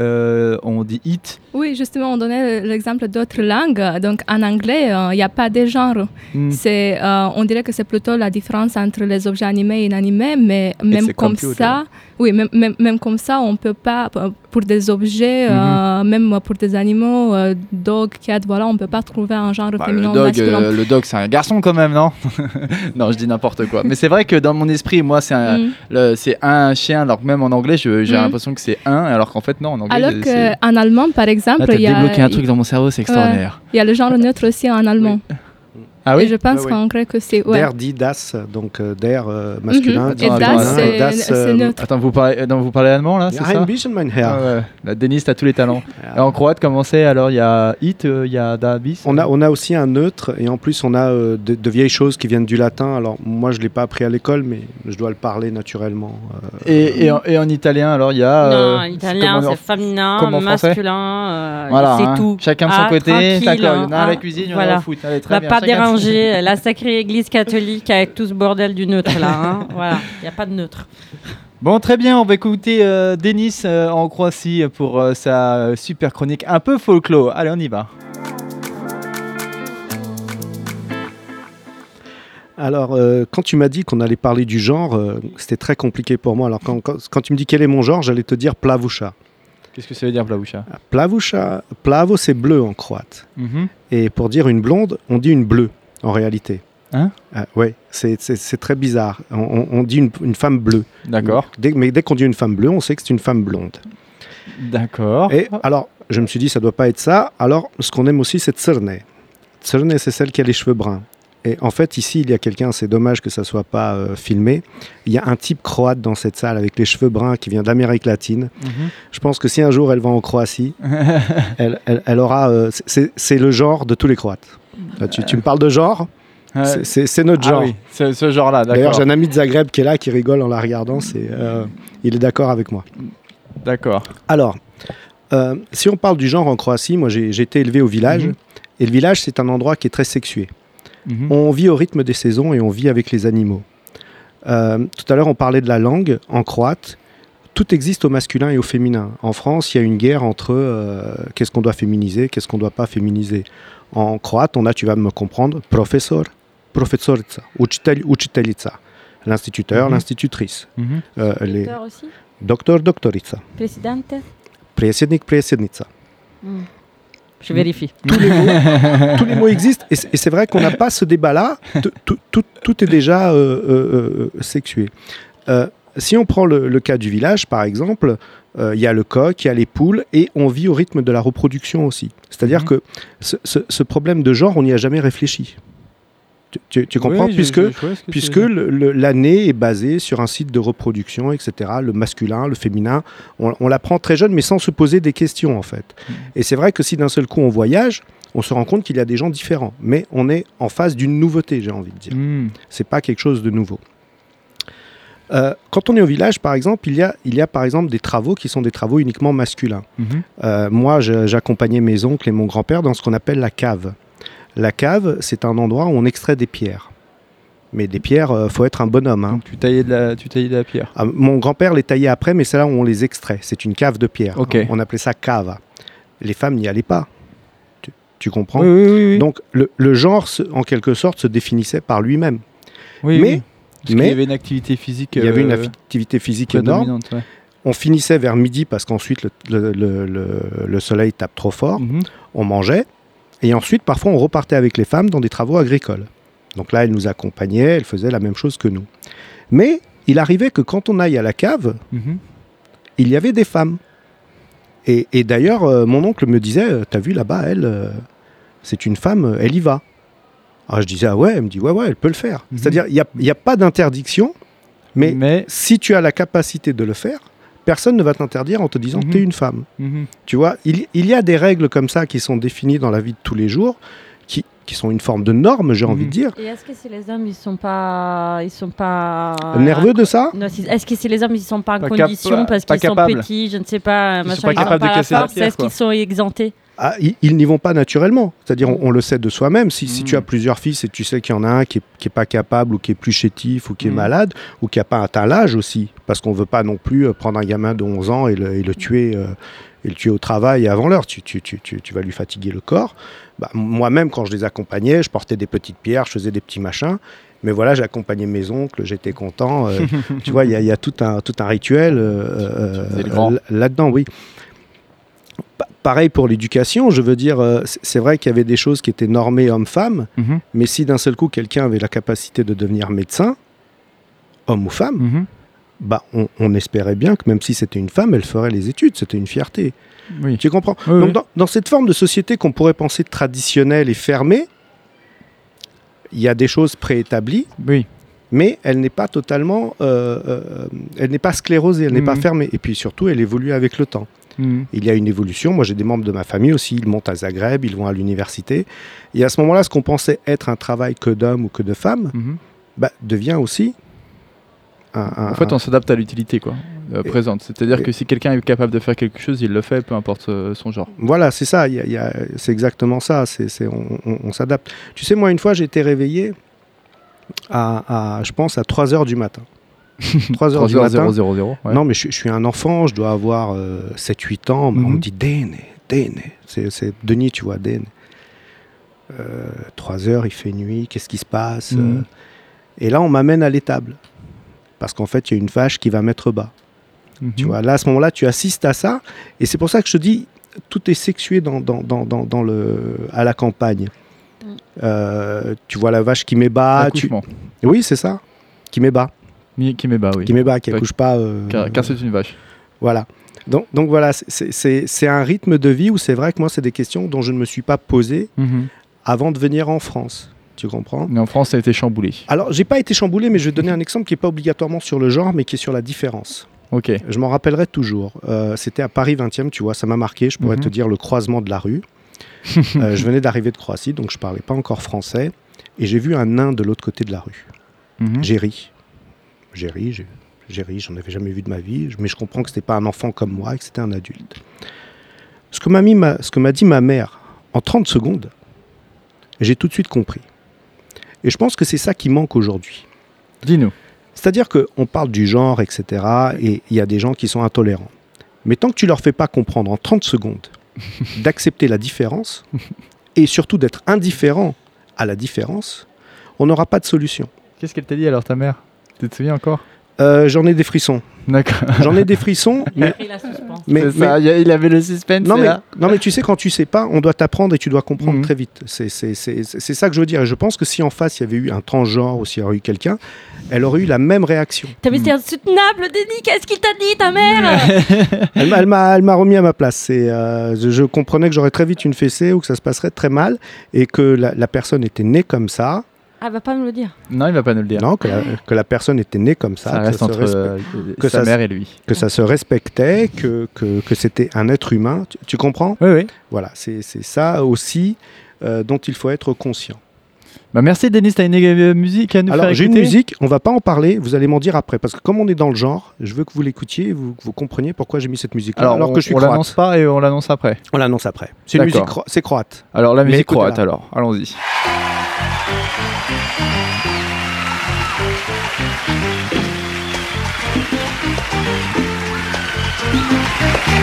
Speaker 5: on dit it.
Speaker 3: oui, justement, on donnait l'exemple d'autres langues. Donc, en anglais, il n'y a pas de genre.
Speaker 5: Hmm.
Speaker 3: C'est, on dirait que c'est plutôt la différence entre les objets animés et inanimés, mais même comme
Speaker 5: computer.
Speaker 3: ça, oui, même, même, même comme ça, on peut pas, pour des objets,
Speaker 5: Mhm.
Speaker 3: euh, même pour des animaux, euh, dog, cat, voilà, on peut pas trouver un genre
Speaker 5: Bah,
Speaker 3: féminin
Speaker 5: le dog, euh, le dog, c'est un garçon quand même, non? (laughs) Non, je dis n'importe quoi. Mais c'est vrai que dans mon esprit, moi, c'est un,
Speaker 3: Mm.
Speaker 5: le- c'est un chien. Alors que même en anglais, j'ai
Speaker 3: Mhm.
Speaker 5: l'impression que c'est un, alors qu'en fait non, en anglais.
Speaker 3: Alors qu'en allemand, par exemple, il y, a,
Speaker 5: débloqué un truc dans mon cerveau, c'est extraordinaire.
Speaker 3: il y a le genre (laughs) neutre aussi en allemand.
Speaker 5: Ah
Speaker 3: Et
Speaker 5: oui
Speaker 3: je pense
Speaker 4: ouais.
Speaker 3: qu'en grec aussi. Ouais.
Speaker 4: Der dit das, donc euh, der euh, masculin,
Speaker 3: Mhm.
Speaker 4: dit
Speaker 3: Et
Speaker 5: Attends,
Speaker 3: das, c'est
Speaker 4: das,
Speaker 3: c'est
Speaker 4: euh,
Speaker 3: neutre.
Speaker 5: Attends, vous parlez, non, vous parlez allemand là, c'est ça
Speaker 4: bisschen, mein Herr.
Speaker 5: Ah ouais. La Denis, t'as tous les talents. (laughs) Et en croate, comment c'est Alors, il y a it, euh, il y a da bis.
Speaker 4: On a, on a aussi un neutre et en plus on a euh, de, de vieilles choses qui viennent du latin. Alors moi je ne l'ai pas appris à l'école mais je dois le parler naturellement. euh,
Speaker 5: Et, et, en, et en italien, alors il y a.
Speaker 6: Non,
Speaker 5: euh,
Speaker 6: en italien, c'est féminin, masculin, euh,
Speaker 5: Voilà,
Speaker 6: c'est
Speaker 5: hein.
Speaker 6: tout.
Speaker 5: Chacun de son
Speaker 6: Ah,
Speaker 5: côté. D'accord, il y en a à la
Speaker 6: hein.
Speaker 5: cuisine, il y en a au foot. Allez,
Speaker 6: On
Speaker 5: très bien.
Speaker 6: Déranger la sacrée église catholique avec tout ce bordel du neutre là. hein. (laughs) Voilà, il n'y a pas de neutre.
Speaker 5: Bon, très bien, on va écouter euh, Denis euh, en Croatie pour euh, sa euh, super chronique un peu folklore. Allez, on y va.
Speaker 4: Alors euh, quand tu m'as dit qu'on allait parler du genre, euh, c'était très compliqué pour moi. Alors quand, quand, quand tu me dis quel est mon genre, j'allais te dire plavoucha.
Speaker 5: Qu'est-ce que ça veut dire Plavoucha?
Speaker 4: Plavucha, plavo, c'est bleu en croate.
Speaker 5: Mhm.
Speaker 4: Et pour dire une blonde, on dit une bleue, en réalité.
Speaker 5: Hein
Speaker 4: Ah, Ouais, c'est très bizarre. On, dit une, une femme bleue.
Speaker 5: D'accord.
Speaker 4: Mais dès qu'on dit une femme bleue, on sait que c'est une femme blonde.
Speaker 5: D'accord.
Speaker 4: Et alors, je me suis dit, ça doit pas être ça. Alors, ce qu'on aime aussi, c'est Tserne. Tserne, c'est celle qui a les cheveux bruns. Et en fait, ici, il y a quelqu'un, c'est dommage que ça soit pas euh, filmé. Il y a un type croate dans cette salle avec les cheveux bruns qui vient d'Amérique latine.
Speaker 5: Mhm.
Speaker 4: Je pense que si un jour elle va en Croatie, (laughs) elle, elle- elle aura. euh, c'est le genre de tous les Croates. Là, tu, tu me parles de genre c'est- notre
Speaker 5: Ah
Speaker 4: genre.
Speaker 5: oui, c'est ce genre-là,
Speaker 4: D'ailleurs, j'ai un ami de Zagreb qui est là, qui rigole en la regardant. C'est, euh, il est d'accord avec moi.
Speaker 5: D'accord.
Speaker 4: Alors, euh, si on parle du genre en Croatie, moi j'ai été élevé au village.
Speaker 5: Mhm.
Speaker 4: Et le village, c'est un endroit qui est très sexué.
Speaker 5: Mhm.
Speaker 4: On vit au rythme des saisons et on vit avec les animaux. Euh, tout à l'heure, on parlait de la langue en croate. Tout existe au masculin et au féminin. En France, il y a une guerre entre qu'est-ce qu'on doit féminiser, qu'est-ce qu'on ne doit pas féminiser. En croate, on a, tu vas me comprendre, professor, profesorica, učitelj, učiteljica, l'instituteur,
Speaker 5: Mhm.
Speaker 4: l'institutrice,
Speaker 5: Mhm.
Speaker 4: euh, les
Speaker 6: Docteur aussi?
Speaker 4: docteur, doctorica,
Speaker 6: Présidente
Speaker 4: predsjednik, predsjednica.
Speaker 6: Hmm. Je vérifie.
Speaker 4: tous les mots, tous les mots existent. Et c'est vrai qu'on n'a pas ce débat-là. Tout, tout- tout- tout est déjà euh, euh, euh, sexué. Euh, si on prend le, le cas du village, par exemple, euh, il y a le coq, il y a les poules, et on vit au rythme de la reproduction aussi. C'est-à-dire
Speaker 5: Mhm.
Speaker 4: que ce, ce- ce problème de genre, on n'y a jamais réfléchi. Tu, tu- tu comprends
Speaker 5: Oui,
Speaker 4: Puisque, puisque l'année est basée sur un site de reproduction, etc. Le masculin, le féminin, on, on l'apprend très jeune, mais sans se poser des questions, en fait.
Speaker 5: Mhm.
Speaker 4: Et c'est vrai que si d'un seul coup on voyage, on se rend compte qu'il y a des gens différents. Mais on est en face d'une nouveauté, j'ai envie de dire.
Speaker 5: Mhm.
Speaker 4: C'est pas quelque chose de nouveau. Euh, quand on est au village, par exemple, il y, a, il y a par exemple des travaux qui sont des travaux uniquement masculins.
Speaker 5: Mhm.
Speaker 4: Euh, moi, j'accompagnais mes oncles et mon grand-père dans ce qu'on appelle la cave. La cave, c'est un endroit où on extrait des pierres. Mais des pierres, euh, faut être un bonhomme. hein.
Speaker 5: Donc tu taillais de la, tu taillais de la pierre.
Speaker 4: Ah, mon grand-père les taillait après, mais c'est là où on les extrait. C'est une cave de pierre. On appelait ça cava. Les femmes n'y allaient pas. Tu, tu comprends?
Speaker 5: Oui, oui, oui. oui.
Speaker 4: Donc le, le genre, en quelque sorte, se définissait par lui-même.
Speaker 5: Oui,
Speaker 4: mais-
Speaker 5: oui. Parce
Speaker 4: mais-
Speaker 5: y avait une activité physique.
Speaker 4: Il y avait une
Speaker 5: euh,
Speaker 4: activité physique énorme.
Speaker 5: ouais.
Speaker 4: On finissait vers midi parce qu'ensuite le, le- le- le- le soleil tape trop fort.
Speaker 5: Mhm.
Speaker 4: On mangeait. Et ensuite, parfois, on repartait avec les femmes dans des travaux agricoles. Donc là, elles nous accompagnaient, elles faisaient la même chose que nous. Mais il arrivait que quand on aille à la cave,
Speaker 5: Mhm.
Speaker 4: il y avait des femmes. Et, et d'ailleurs, euh, mon oncle me disait, euh, t'as vu là-bas, elle, euh, c'est une femme, elle y va. Alors je disais, ah ouais, elle me dit, ouais, ouais, elle peut le faire.
Speaker 5: Mhm.
Speaker 4: C'est-à-dire, il n'y a, il y a pas d'interdiction, mais,
Speaker 5: Mais.
Speaker 4: si tu as la capacité de le faire, personne ne va t'interdire en te disant,
Speaker 5: Mhm.
Speaker 4: t'es une femme.
Speaker 5: Mhm.
Speaker 4: Tu vois, il, il y a des règles comme ça qui sont définies dans la vie de tous les jours, qui, qui sont une forme de norme, j'ai envie de dire.
Speaker 6: Et est-ce que c'est les hommes, ils sont pas, ils sont pas
Speaker 4: Nerveux de ça
Speaker 6: Non, si- Est-ce que c'est les hommes, ils sont pas en
Speaker 5: Pas
Speaker 6: condition parce qu'ils sont petits, je ne sais pas,
Speaker 5: Ils sont
Speaker 6: machin,
Speaker 5: pas
Speaker 6: ils ont
Speaker 5: capables de
Speaker 6: la
Speaker 5: casser la
Speaker 6: force,
Speaker 5: pierre,
Speaker 6: Est-ce qu'ils sont exemptés?
Speaker 4: Ah, ils, ils n'y vont pas naturellement. C'est-à-dire, on, on le sait de soi-même. Si, si
Speaker 5: Mm.
Speaker 4: tu as plusieurs fils et tu sais qu'il y en a un qui est, qui est pas capable ou qui est plus chétif ou qui est
Speaker 5: Mm.
Speaker 4: malade ou qui n'a pas atteint l'âge aussi, parce qu'on veut pas non plus euh, prendre un gamin de 11 ans et le, et le tuer. euh, et le tuer au travail avant l'heure, tu, tu, tu, tu, tu vas lui fatiguer le corps. Bah, Moi-même, quand je les accompagnais, je portais des petites pierres, je faisais des petits machins. Mais voilà, j'accompagnais mes oncles, j'étais content. euh, (laughs) tu vois, il y, a- il y a tout un, tout un rituel euh, euh, là-dedans, oui. Pareil pour l'éducation, je veux dire, euh, c'est vrai qu'il y avait des choses qui étaient normées homme-femme,
Speaker 5: Mhm.
Speaker 4: mais si d'un seul coup quelqu'un avait la capacité de devenir médecin, homme ou femme,
Speaker 5: Mhm.
Speaker 4: bah on, on espérait bien que même si c'était une femme, elle ferait les études, c'était une fierté.
Speaker 5: Oui.
Speaker 4: Tu comprends?
Speaker 5: Oui,
Speaker 4: Donc
Speaker 5: oui.
Speaker 4: Dans, dans cette forme de société qu'on pourrait penser traditionnelle et fermée, il y a des choses préétablies,
Speaker 5: Oui.
Speaker 4: mais elle n'est pas totalement, euh, euh, elle n'est pas sclérosée, elle n'est pas
Speaker 5: Mhm.
Speaker 4: fermée. Et puis surtout, elle évolue avec le temps.
Speaker 5: Mhm.
Speaker 4: Il y a une évolution. Moi, j'ai des membres de ma famille aussi. Ils montent à Zagreb, ils vont à l'université. Et à ce moment-là, ce qu'on pensait être un travail que d'hommes ou que de femmes,
Speaker 5: Mhm.
Speaker 4: bah, devient aussi un, un-
Speaker 5: En fait, on s'adapte à l'utilité quoi, euh, présente. C'est-à-dire que si quelqu'un est capable de faire quelque chose, il le fait, peu importe euh, son genre.
Speaker 4: Voilà, c'est ça. c'est exactement ça. C'est, c'est- on, on- on s'adapte. Tu sais, moi, une fois, j'ai été réveillé à, à, je pense, à 3 heures du matin. (laughs) 3 heures du
Speaker 5: 3
Speaker 4: matin.
Speaker 5: 0 0 0. ouais.
Speaker 4: Non, mais je, suis- je suis un enfant, je dois avoir 7-8 ans. mais On
Speaker 5: Mhm.
Speaker 4: me dit Dene, Dene. C'est, Denis, tu vois, Dene. 3 heures, il fait nuit, qu'est-ce qui se passe
Speaker 5: Mhm.
Speaker 4: Euh, Et là, on m'amène à l'étable. Parce qu'en fait, il y a une vache qui va mettre bas. Tu
Speaker 5: Mhm.
Speaker 4: vois, là, à ce moment-là, tu assistes à ça. Et c'est pour ça que je te dis, tout est sexué dans, dans, dans, dans, dans le, à la campagne.
Speaker 6: Mm.
Speaker 4: Euh, tu vois la vache qui m'ébat. Tu...
Speaker 5: Accouchement.
Speaker 4: Oui, c'est ça. Qui m'ébat.
Speaker 5: Mi- Qui m'ébat, oui.
Speaker 4: Qui m'ébat, qui accouche pas. euh,
Speaker 5: Car, car c'est une vache.
Speaker 4: Voilà. Donc, donc voilà, c'est- un rythme de vie où c'est vrai que moi, c'est des questions dont je ne me suis pas posé avant de venir en France. Tu comprends?
Speaker 5: Mais en France, ça a été chamboulé.
Speaker 4: Alors, j'ai pas été chamboulé, mais je vais donner un exemple qui n'est pas obligatoirement sur le genre, mais qui est sur la différence.
Speaker 5: Ok.
Speaker 4: Je m'en rappellerai toujours. Euh, C'était à Paris 20e, tu vois, ça m'a marqué. Je pourrais
Speaker 5: Mhm.
Speaker 4: te dire le croisement de la rue. (laughs) Euh, je venais d'arriver de Croatie, donc je parlais pas encore français. Et j'ai vu un nain de l'autre côté de la rue.
Speaker 5: Mhm.
Speaker 4: J'ai ri. J'ai ri, j'ai j'ai ri, j'en avais jamais vu de ma vie, mais je comprends que c'était pas un enfant comme moi et que c'était un adulte. Ce que m'a dit ma mère en 30 secondes, j'ai tout de suite compris. Et je pense que c'est ça qui manque aujourd'hui.
Speaker 5: Dis-nous.
Speaker 4: C'est-à-dire qu'on parle du genre, etc., et il y a des gens qui sont intolérants. Mais tant que tu leur fais pas comprendre en 30 secondes (laughs) d'accepter la différence, et surtout d'être indifférent à la différence, on n'aura pas de solution.
Speaker 5: Qu'est-ce qu'elle t'a dit alors, ta mère? Tu te souviens encore?
Speaker 4: Euh, J'en ai des frissons.
Speaker 5: D'accord.
Speaker 4: J'en ai des frissons, (laughs) mais,
Speaker 6: suspense.
Speaker 4: mais,
Speaker 5: ça,
Speaker 4: mais-
Speaker 5: il il avait le suspense.
Speaker 4: non, mais,
Speaker 5: là.
Speaker 4: non, mais tu sais, quand tu sais pas, on doit t'apprendre et tu dois comprendre
Speaker 5: Mhm.
Speaker 4: très vite. C'est c'est- c'est- c'est ça que je veux dire. Et je pense que si en face, il y avait eu un transgenre ou s'il y aurait eu quelqu'un, elle aurait eu la même réaction.
Speaker 6: T'as vu, c'est insoutenable, Denis. Qu'est-ce qu'il t'a dit, ta mère (laughs)
Speaker 4: Elle m'a- remis à ma place. Euh, je, je comprenais que j'aurais très vite une fessée ou que ça se passerait très mal et que la, la personne était née comme ça.
Speaker 6: Ah, va pas me le dire.
Speaker 5: Non, il va pas nous le dire.
Speaker 4: Non, que la, que la personne était née comme ça.
Speaker 5: ça
Speaker 4: que,
Speaker 5: reste
Speaker 4: ça
Speaker 5: entre euh,
Speaker 4: que
Speaker 5: sa
Speaker 4: ça-
Speaker 5: mère et lui.
Speaker 4: que ça se respectait, que, que, que c'était un être humain. Tu, tu comprends?
Speaker 5: Oui, oui.
Speaker 4: Voilà, c'est c'est ça aussi euh, dont il faut être conscient.
Speaker 5: Bah, merci, Denis. T'as une euh, musique à nous
Speaker 4: Alors
Speaker 5: faire
Speaker 4: j'ai une musique, on va pas en parler, vous allez m'en dire après, parce que comme on est dans le genre, je veux que vous l'écoutiez, et vous, que vous compreniez pourquoi j'ai mis cette musique.
Speaker 5: Alors,
Speaker 4: alors
Speaker 5: on,
Speaker 4: que je suis
Speaker 5: on l'annonce
Speaker 4: croate.
Speaker 5: pas et on l'annonce après.
Speaker 4: On l'annonce après. C'est une
Speaker 5: D'accord.
Speaker 4: musique, cro- c'est croate.
Speaker 5: Alors, la musique croate, alors. Allons-y.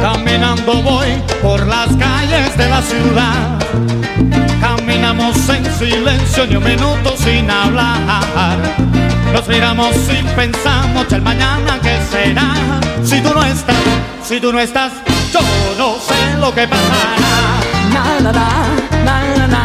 Speaker 8: Caminando voy por las calles de la ciudad. Caminamos en silencio ni un minuto sin hablar. Nos miramos y pensamos el mañana que será. Si tú no estás, si tú no estás, yo no sé lo que pasará.
Speaker 9: Na na na na na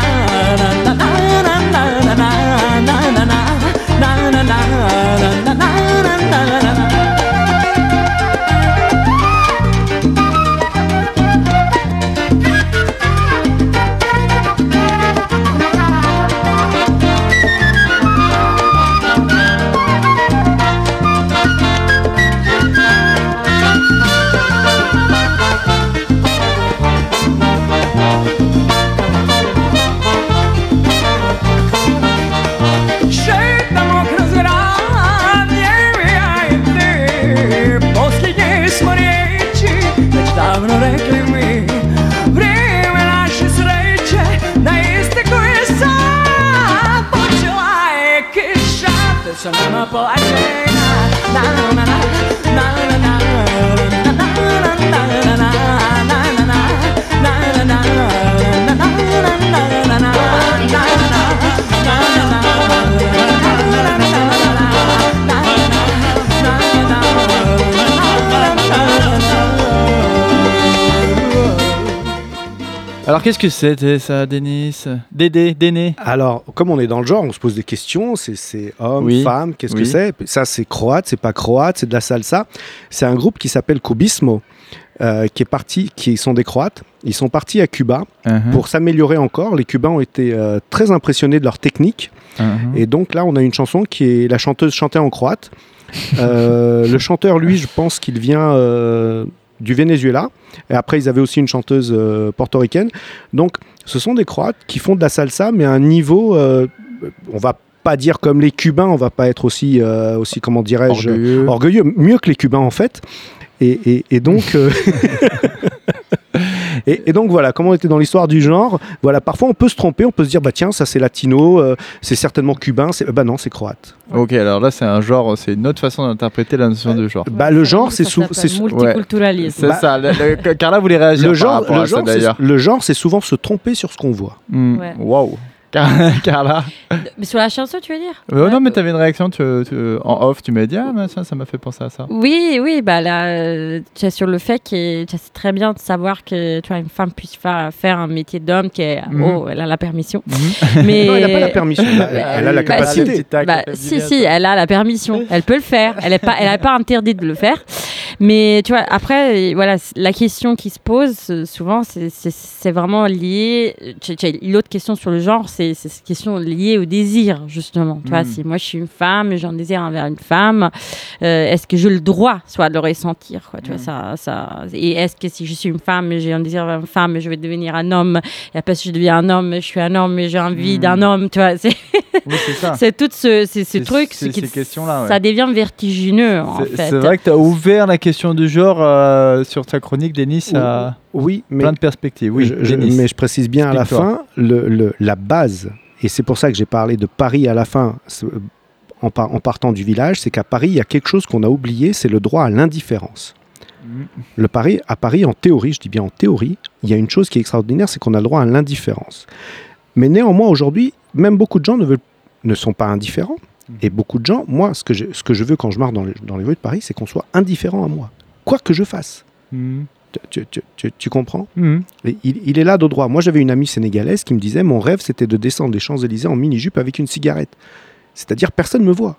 Speaker 5: Alors, qu'est-ce que c'était ça, Denis? Dédé, Déné
Speaker 4: Alors, comme on est dans le genre, on se pose des questions. C'est- homme,
Speaker 5: Oui.
Speaker 4: femme, qu'est-ce que c'est? Ça, c'est croate, c'est pas croate, c'est de la salsa. C'est un groupe qui s'appelle Cubismo. euh, qui est parti, qui sont des Croates. Ils sont partis à Cuba
Speaker 5: Mhm.
Speaker 4: pour s'améliorer encore. Les Cubains ont été euh, très impressionnés de leur technique.
Speaker 5: Mhm.
Speaker 4: Et donc là, on a une chanson qui est la chanteuse chantait en croate. Euh, (laughs) le chanteur, lui, je pense qu'il vient du Venezuela. Et après, ils avaient aussi une chanteuse euh, portoricaine. Donc, ce sont des Croates qui font de la salsa, mais à un niveau, euh, on va pas dire comme les Cubains, on va pas être aussi, euh, aussi comment dirais-je,
Speaker 5: Orgueilleux.
Speaker 4: orgueilleux, mieux que les Cubains en fait. Et, et- et donc, euh, (laughs) et, et donc voilà, comme on était dans l'histoire du genre, voilà, parfois on peut se tromper, on peut se dire bah tiens, ça c'est latino, euh, c'est certainement cubain, c'est bah non, c'est croate.
Speaker 5: Ok, alors là, c'est un genre, c'est une autre façon d'interpréter la notion de genre.
Speaker 4: Bah le genre, c'est
Speaker 6: Ça
Speaker 4: sou-
Speaker 6: s'appelle
Speaker 4: c'est
Speaker 6: multiculturalisme.
Speaker 5: C'est
Speaker 4: Bah-
Speaker 5: ça. le- le- Carla voulait réagir
Speaker 4: le
Speaker 5: par
Speaker 4: genre,
Speaker 5: rapport
Speaker 4: le
Speaker 5: à ça
Speaker 4: genre, c'est-
Speaker 5: d'ailleurs.
Speaker 4: le genre, c'est souvent se tromper sur ce qu'on voit.
Speaker 5: Hmm,
Speaker 6: Ouais.
Speaker 5: Waouh. Car- (laughs) Carla.
Speaker 6: Mais sur la chanson, tu veux dire?
Speaker 5: Euh, non, mais t'avais une réaction tu- tu- en off, tu m'as dit, ah, mais ça, ça m'a fait penser à ça.
Speaker 6: Oui, oui, bah là, tu sur le fait que tu c'est très bien de savoir que tu vois, une femme puisse fa- faire un métier d'homme, qui est,
Speaker 5: Mhm.
Speaker 6: oh, elle a la permission.
Speaker 5: Mhm. (laughs)
Speaker 6: Mais
Speaker 4: Non, elle n'a pas la permission, elle a, elle (laughs) a la
Speaker 6: Bah,
Speaker 4: capacité.
Speaker 6: si. Bah, si, si, elle a la permission, elle peut le faire, elle n'est pas, elle est pas interdite de le faire. Mais tu vois, après, euh, voilà, la question qui se pose euh, souvent, c'est- vraiment lié. L'autre question sur le genre, c'est cette question liée au désir, justement. Tu vois,
Speaker 5: Mm.
Speaker 6: si moi je suis une femme, j'ai un désir envers une femme, euh, est-ce que j'ai le droit, soit, de le ressentir, quoi, tu vois, ça, ça. Et est-ce que si je suis une femme, j'ai un désir envers une femme, je vais devenir un homme, et après si je deviens un homme, je suis un homme, et j'ai envie
Speaker 5: Mm.
Speaker 6: d'un homme, tu vois, c'est.
Speaker 5: Oui, (laughs)
Speaker 6: tout ce, ce truc,
Speaker 5: c'est
Speaker 6: ce qui-
Speaker 5: ces questions-là, ouais.
Speaker 6: ça devient vertigineux en fait.
Speaker 5: c'est vrai que tu as ouvert la question du genre euh, sur ta chronique, Denis, à
Speaker 4: Oui, mais
Speaker 5: plein de perspectives. Oui,
Speaker 4: je, je-
Speaker 5: Denis.
Speaker 4: mais je précise bien à la fin, le, le- la base, et c'est pour ça que j'ai parlé de Paris à la fin, en, par- en partant du village, c'est qu'à Paris, il y a quelque chose qu'on a oublié, c'est le droit à l'indifférence.
Speaker 5: Mhm.
Speaker 4: Le Paris, à Paris, en théorie, je dis bien en théorie, il y a une chose qui est extraordinaire, c'est qu'on a le droit à l'indifférence. Mais néanmoins, aujourd'hui, même beaucoup de gens ne, veulent, ne sont pas indifférents. Et beaucoup de gens, moi, ce que je, ce que je veux quand je marche dans les, dans les rues de Paris, c'est qu'on soit indifférent à moi. Quoi que je fasse.
Speaker 5: Mhm.
Speaker 4: Tu, tu- tu- tu comprends et il, il est là de droit. Moi, j'avais une amie sénégalaise qui me disait Mon rêve, c'était de descendre les Champs-Élysées en mini-jupe avec une cigarette. C'est-à-dire, personne ne me voit.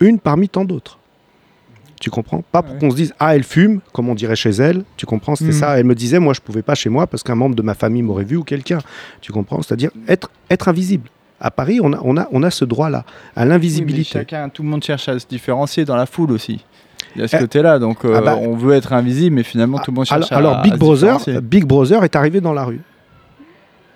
Speaker 4: Une parmi tant d'autres. Tu comprends? Pas pour
Speaker 5: Ouais.
Speaker 4: qu'on se dise Ah, elle fume, comme on dirait chez elle. Tu comprends? C'était
Speaker 5: Mhm.
Speaker 4: ça. Elle me disait Moi, je pouvais pas chez moi parce qu'un membre de ma famille m'aurait vu ou quelqu'un. Tu comprends? C'est-à-dire être, être invisible. À Paris, on a, on a, on a ce droit-là, à l'invisibilité.
Speaker 5: tout le monde cherche à se différencier dans la foule aussi. Il y a ce
Speaker 4: Eh,
Speaker 5: côté-là, donc euh,
Speaker 4: ah bah-
Speaker 5: on veut être invisible, mais finalement tout le monde cherche
Speaker 4: alors,
Speaker 5: à
Speaker 4: alors Big
Speaker 5: à se
Speaker 4: Brother. Big Brother est arrivé dans la rue.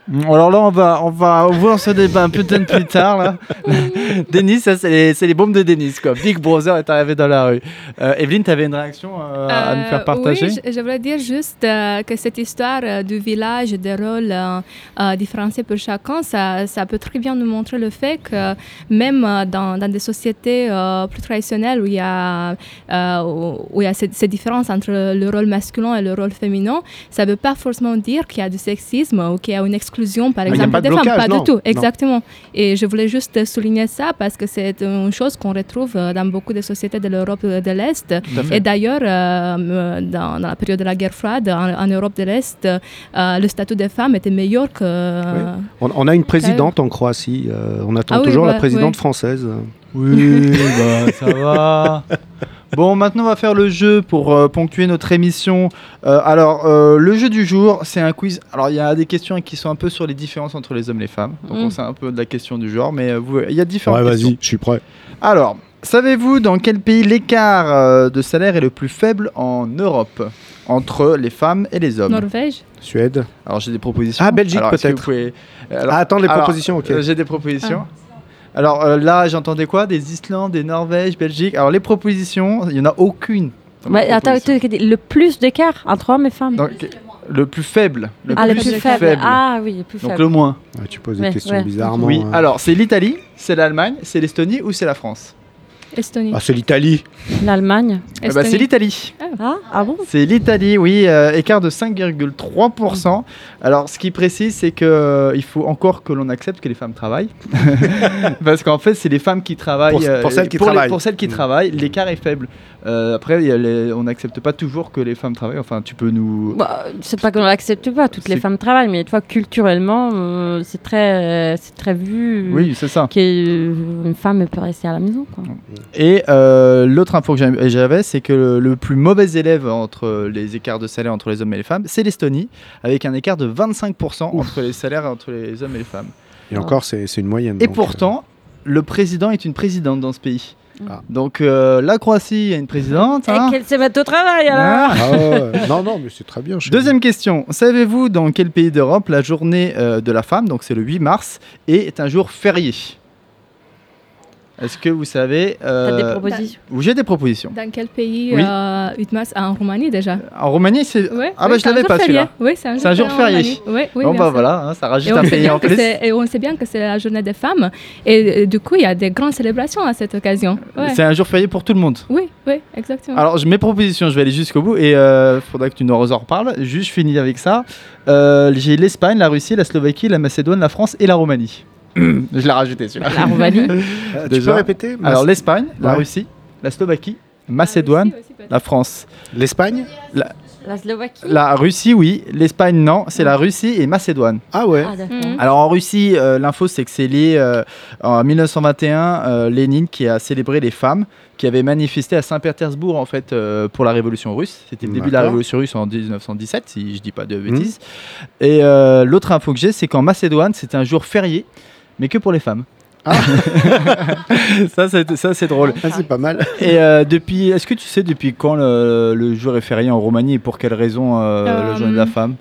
Speaker 5: Mm, Alors là, on va, on va ouvrir ce débat peut-être plus tard. Là. (laughs) Denis, ça, c'est les, c'est les bombes de Denis. Quoi. Big Brother est arrivé dans la rue. Euh, Evelyne, tu avais une réaction euh, à nous faire
Speaker 3: Euh,
Speaker 5: partager?
Speaker 3: Oui, je, je voulais dire juste euh, que cette histoire euh, du village, des rôles euh, euh, différenciés pour chacun, ça, ça peut très bien nous montrer le fait que même euh, dans, dans des sociétés euh, plus traditionnelles où il y a, euh, où, où il y a ces, ces différences entre le rôle masculin et le rôle féminin, ça ne veut pas forcément dire qu'il y a du sexisme ou qu'il y a une exclusion, par
Speaker 4: Ah,
Speaker 3: exemple,
Speaker 4: pas de
Speaker 3: des femmes.
Speaker 4: blocage,
Speaker 3: Pas
Speaker 4: non.
Speaker 3: du tout,
Speaker 4: Non.
Speaker 3: exactement. Et je voulais juste souligner ça parce que c'est une chose qu'on retrouve euh, dans beaucoup de sociétés de l'Europe de l'Est. Et d'ailleurs, euh, dans, dans la période de la guerre froide, en, en Europe de l'Est, euh, le statut des femmes était meilleur que...
Speaker 4: On, on a une présidente en Croatie. euh, on attend
Speaker 3: Ah oui,
Speaker 4: toujours la
Speaker 3: ouais,
Speaker 4: présidente
Speaker 3: oui.
Speaker 4: française.
Speaker 5: Oui, bah, ça va. Bon, maintenant on va faire le jeu pour euh, ponctuer notre émission. Euh, alors, euh, le jeu du jour, c'est un quiz. Alors, il y a des questions qui sont un peu sur les différences entre les hommes et les femmes. Donc,
Speaker 6: Mm.
Speaker 5: on sait un peu de la question du genre, mais euh, vous- il y a différentes
Speaker 4: Ouais,
Speaker 5: questions.
Speaker 4: vas-y, je suis prêt.
Speaker 5: Alors, savez-vous dans quel pays l'écart euh, de salaire est le plus faible en Europe entre les femmes et les hommes?
Speaker 3: Norvège
Speaker 4: Suède.
Speaker 5: Alors, j'ai des propositions.
Speaker 4: Ah, Belgique, peut-être.
Speaker 5: pouvez-
Speaker 4: ah, attends, les
Speaker 5: alors,
Speaker 4: propositions, ok.
Speaker 5: j'ai des propositions. Alors euh, là, j'entendais quoi? Des Islandes, des Norvèges, Belgique. Alors les propositions, il n'y en a aucune.
Speaker 6: attends, le plus d'écart entre hommes et femmes?
Speaker 5: Donc, le plus faible. Le
Speaker 6: ah, le
Speaker 5: plus,
Speaker 6: plus faible. Ah oui, le plus
Speaker 5: Donc
Speaker 6: faible.
Speaker 5: le moins.
Speaker 4: Ouais, tu poses des
Speaker 6: Ouais,
Speaker 4: questions
Speaker 6: ouais.
Speaker 4: bizarrement.
Speaker 5: Oui.
Speaker 4: hein.
Speaker 5: Alors c'est l'Italie, c'est l'Allemagne, c'est l'Estonie ou c'est la France?
Speaker 3: Estonie.
Speaker 4: Ah, c'est l'Italie.
Speaker 6: L'Allemagne.
Speaker 5: Eh ben, C'est l'Italie.
Speaker 6: Ah, ah bon?
Speaker 5: C'est l'Italie, oui, euh, écart de 5,3%. Alors, ce qui précise, c'est que euh, il faut encore que l'on accepte que les femmes travaillent, (laughs) parce qu'en fait, c'est les femmes qui travaillent.
Speaker 4: Pour- pour celles qui travaillent.
Speaker 5: pour celles qui
Speaker 4: Mm.
Speaker 5: travaillent, l'écart est faible. Euh, après, il y a les- on n'accepte pas toujours que les femmes travaillent. Enfin, tu peux nous.
Speaker 6: Bah, c'est pas qu'on l'accepte pas, toutes les femmes travaillent, mais tu vois, culturellement, euh, c'est très, c'est très vu
Speaker 5: Oui, c'est ça.
Speaker 6: qu'une femme peut rester à la maison. Quoi.
Speaker 5: Et euh, l'autre info que j'avais- c'est que le, le plus mauvais élève entre les écarts de salaire entre les hommes et les femmes, c'est l'Estonie, avec un écart de 25% entre les salaires entre les hommes et les femmes.
Speaker 4: Et encore, c'est une moyenne.
Speaker 5: Et
Speaker 4: donc,
Speaker 5: pourtant, le président est une présidente dans ce pays.
Speaker 4: Ah.
Speaker 5: Donc euh, la Croatie a une présidente.
Speaker 6: Et
Speaker 5: hein.
Speaker 6: qu'elle se mette au travail alors
Speaker 5: Ah.
Speaker 4: Ah ouais. non, non, mais c'est très bien.
Speaker 5: Deuxième question. Savez-vous dans quel pays d'Europe la journée euh, de la femme, donc c'est le 8 mars, est un jour férié? Est-ce que vous savez
Speaker 6: T'as
Speaker 5: euh,
Speaker 6: des propositions
Speaker 5: ou J'ai des propositions.
Speaker 3: Dans quel pays
Speaker 5: Oui.
Speaker 3: euh, 8 mars En Roumanie déjà.
Speaker 5: En Roumanie, c'est.
Speaker 3: Ouais,
Speaker 5: ah bah je l'avais
Speaker 3: jour
Speaker 5: pas celui-là.
Speaker 3: Oui, c'est un jour,
Speaker 5: C'est un jour
Speaker 3: en
Speaker 5: férié.
Speaker 3: Oui, oui,
Speaker 5: bon bah voilà, hein, ça rajoute un pays en plus.
Speaker 3: et on sait bien que c'est la journée des femmes. Et euh, du coup, il y a des grandes célébrations à cette occasion. Ouais.
Speaker 5: C'est un jour férié pour tout le monde.
Speaker 3: Oui, oui, exactement.
Speaker 5: Alors, je- mes propositions, je vais aller jusqu'au bout et il faudra que tu nous en reparles. Juste, je finis avec ça. Euh, J'ai l'Espagne, la Russie, la Slovaquie, la Macédoine, la France et la Roumanie. Je l'ai rajouté celui-là.
Speaker 6: La Roumanie (laughs)
Speaker 4: Euh, tu peux répéter
Speaker 5: Alors, l'Espagne, la
Speaker 4: Ouais.
Speaker 5: Russie, la Slovaquie, Macédoine, la France.
Speaker 4: L'espagne
Speaker 6: La Slovaquie
Speaker 5: La Russie, oui. L'Espagne, non. C'est la Russie et Macédoine.
Speaker 4: Ah ouais.
Speaker 6: Ah, d'accord.
Speaker 3: Mhm.
Speaker 5: Alors en Russie, euh, l'info c'est que c'est lié euh, en 1921, euh, Lénine qui a célébré les femmes qui avaient manifesté à Saint-Pétersbourg en fait euh, pour la révolution russe. C'était le début de la
Speaker 4: D'accord.
Speaker 5: révolution russe en 1917 si je dis pas de bêtises. Et euh, l'autre info que j'ai c'est qu'en Macédoine c'était un jour férié mais que pour les femmes. (laughs) ça c'est ça c'est drôle.
Speaker 4: Ah, c'est pas mal.
Speaker 5: Et euh, depuis, est-ce que tu sais depuis quand le, le jour est férié en Roumanie et pour quelle raison euh, la
Speaker 3: Euh,
Speaker 5: journée de la femme?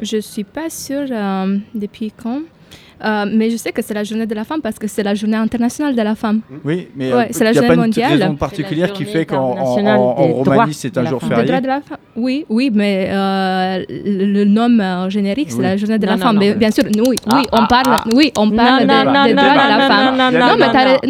Speaker 3: Je suis pas sûre euh, depuis quand. Euh, mais je sais que c'est la journée de la femme parce que c'est la journée internationale de la femme.
Speaker 5: Oui, mais
Speaker 3: Ouais,
Speaker 5: euh,
Speaker 3: c'est la
Speaker 5: y a pas
Speaker 3: journée
Speaker 5: une
Speaker 3: mondiale.
Speaker 5: raison particulière qui
Speaker 6: journée
Speaker 5: fait qu'en Roumanie c'est un jour férié.
Speaker 3: droits de la femme, oui, oui, mais euh, le, le nom euh, générique, c'est
Speaker 5: Oui.
Speaker 3: la journée de
Speaker 6: Non,
Speaker 3: la
Speaker 6: non,
Speaker 3: femme.
Speaker 6: non.
Speaker 3: Mais bien sûr, oui, oui,
Speaker 5: Ah,
Speaker 3: on parle,
Speaker 5: ah.
Speaker 3: oui, on parle
Speaker 6: non,
Speaker 3: des,
Speaker 6: non,
Speaker 3: des
Speaker 6: non,
Speaker 3: droits
Speaker 6: non,
Speaker 3: de la
Speaker 6: non,
Speaker 3: femme.
Speaker 6: Non, non,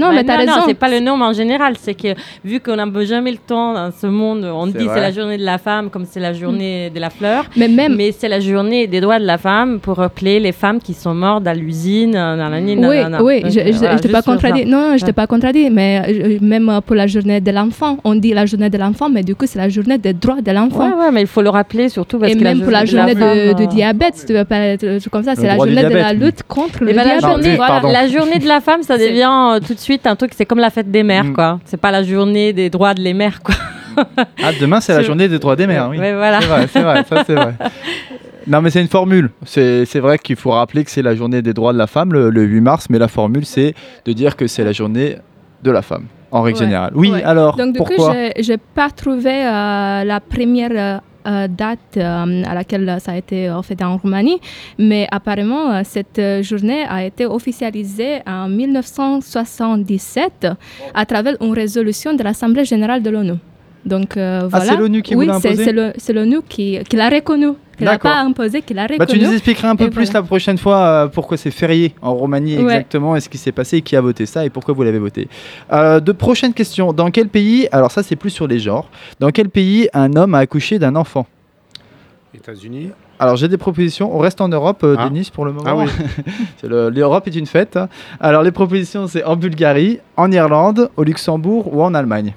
Speaker 3: Non, mais t'as raison.
Speaker 6: c'est pas le nom en général. C'est que vu qu'on n'a jamais le temps dans ce monde, on dit c'est la journée de la femme comme c'est la journée de la fleur.
Speaker 3: Mais même,
Speaker 6: Mais c'est la journée des droits de la femme pour rappeler les femmes qui sont mortes à la
Speaker 3: oui, oui, je ne t'ai pas contredit. Non, je t'ai pas contredit, mais euh, même euh, pour la journée de l'enfant, on dit la journée de l'enfant, mais du coup, c'est la journée des droits de l'enfant.
Speaker 6: Ouais, ouais, mais il faut le rappeler surtout parce
Speaker 3: Et
Speaker 6: que
Speaker 3: même pour la journée de,
Speaker 6: euh,
Speaker 3: diabète, si tu veux pas être euh, comme ça, c'est la journée de la lutte contre
Speaker 6: Eh
Speaker 3: le
Speaker 6: ben, la,
Speaker 3: diabète.
Speaker 6: journée,
Speaker 3: Voilà.
Speaker 5: pardon.
Speaker 6: la journée de la femme, ça (laughs) devient euh, tout de suite un truc, c'est comme la fête des mères,
Speaker 5: Mm.
Speaker 6: quoi. C'est pas la journée des droits de les mères, quoi.
Speaker 5: Ah, demain c'est la (laughs) journée des droits des mères, oui.
Speaker 6: Ouais, voilà.
Speaker 5: C'est vrai, c'est vrai, ça c'est vrai. (laughs) Non mais c'est une formule. C'est vrai qu'il faut rappeler que c'est la journée des droits de la femme le, le 8 mars, mais la formule c'est de dire que c'est la journée de la femme en règle
Speaker 3: Ouais.
Speaker 5: générale. Oui,
Speaker 3: Ouais.
Speaker 5: alors
Speaker 3: Donc, du
Speaker 5: pourquoi
Speaker 3: coup, j'ai- j'ai pas trouvé euh, la première euh, date euh, à laquelle ça a été fait en Roumanie, mais apparemment, cette journée a été officialisée en 1977 à travers une résolution de l'Assemblée générale de l'ONU. Donc, euh,
Speaker 5: Ah,
Speaker 3: voilà.
Speaker 5: c'est l'ONU qui vous
Speaker 3: oui,
Speaker 5: l'a
Speaker 3: c'est-
Speaker 5: imposé
Speaker 3: c'est l'ONU qui, qui l'a reconnu. Qui l'a pas imposé, qui l'a reconnu.
Speaker 5: Bah, tu nous expliqueras un peu
Speaker 3: Et
Speaker 5: plus
Speaker 3: voilà.
Speaker 5: la prochaine fois euh, pourquoi c'est férié en Roumanie
Speaker 3: Ouais.
Speaker 5: exactement, et ce qui s'est passé, et qui a voté ça et pourquoi vous l'avez voté. Euh, de prochaines questions. Dans quel pays, alors ça c'est plus sur les genres, dans quel pays un homme a accouché d'un enfant?
Speaker 4: États-Unis.
Speaker 5: Alors j'ai des propositions, on reste en Europe, euh,
Speaker 4: Ah.
Speaker 5: Denis, pour le moment.
Speaker 4: Ah oui. (laughs)
Speaker 5: Le- L'Europe est une fête. Alors les propositions c'est en Bulgarie, en Irlande, au Luxembourg ou en Allemagne?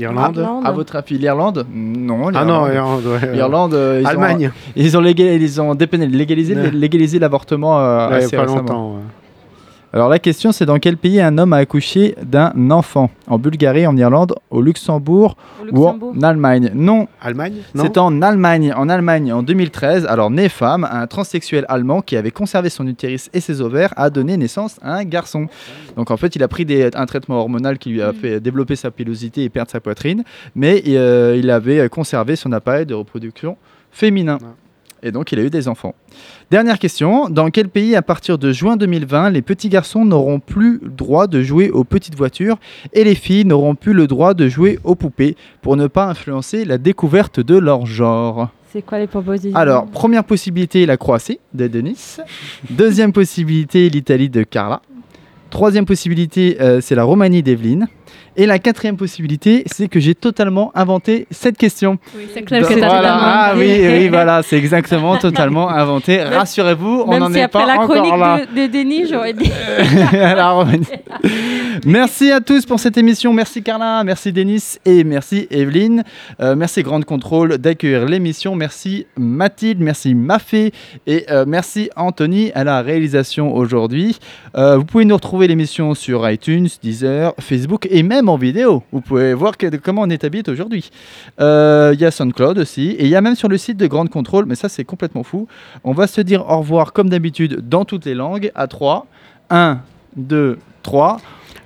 Speaker 4: Irlande.
Speaker 5: À votre avis, l'Irlande Non,
Speaker 4: Ah non,
Speaker 5: l'Irlande.
Speaker 4: Irlande. ouais.
Speaker 5: Euh, ils ont-
Speaker 4: Allemagne.
Speaker 5: Ils ont, léga- ils ont légalisé,
Speaker 4: Ouais.
Speaker 5: légalisé l'avortement euh, assez
Speaker 4: pas
Speaker 5: récemment.
Speaker 4: longtemps. ouais.
Speaker 5: Alors la question c'est dans quel pays un homme a accouché d'un enfant? En Bulgarie, en Irlande, au Luxembourg,
Speaker 6: Au
Speaker 5: ou
Speaker 6: Luxembourg.
Speaker 5: en Allemagne? Non,
Speaker 4: Allemagne? Non
Speaker 5: c'est en Allemagne. En Allemagne, en 2013, alors né femme, un transsexuel allemand qui avait conservé son utérus et ses ovaires a donné naissance à un garçon. Donc en fait, il a pris des- un traitement hormonal qui lui a
Speaker 3: Mm.
Speaker 5: fait développer sa pilosité et perdre sa poitrine, mais euh, il avait conservé son appareil de reproduction féminin. Et donc, il a eu des enfants. Dernière question. Dans quel pays, à partir de juin 2020, les petits garçons n'auront plus le droit de jouer aux petites voitures et les filles n'auront plus le droit de jouer aux poupées pour ne pas influencer la découverte de leur genre?
Speaker 6: C'est quoi les propositions?
Speaker 5: Alors, première possibilité, la Croatie de Denis. Deuxième possibilité, l'Italie de Carla. Troisième possibilité, euh, c'est la Roumanie d'Evelyne. Et la quatrième possibilité, c'est que j'ai totalement inventé cette question.
Speaker 3: Oui, c'est clair
Speaker 5: Donc,
Speaker 3: que t'as
Speaker 5: voilà.
Speaker 3: totalement
Speaker 5: Ah oui, oui, voilà, (laughs) c'est exactement totalement inventé. Rassurez-vous, on n'en
Speaker 6: si
Speaker 5: est
Speaker 6: après
Speaker 5: pas
Speaker 6: la
Speaker 5: encore
Speaker 6: chronique
Speaker 5: là.
Speaker 6: de, de Denis, j'aurais dit. (laughs)
Speaker 5: Roumanie. merci à tous pour cette émission. Merci Carla, merci Denis et merci Evelyne. Euh, merci Grande Contrôle d'accueillir l'émission. Merci Mathilde, merci Mafé et euh, merci Anthony à la réalisation aujourd'hui. Euh, vous pouvez nous retrouver l'émission sur iTunes, Deezer, Facebook et même même en vidéo. Vous pouvez voir que- comment on est habillé aujourd'hui. Euh, Il y a SoundCloud aussi. Et il y a même sur le site de Grande Contrôle, mais ça c'est complètement fou. On va se dire au revoir comme d'habitude dans toutes les langues à 3. 1, 2, 3.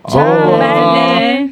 Speaker 6: Ciao, belle.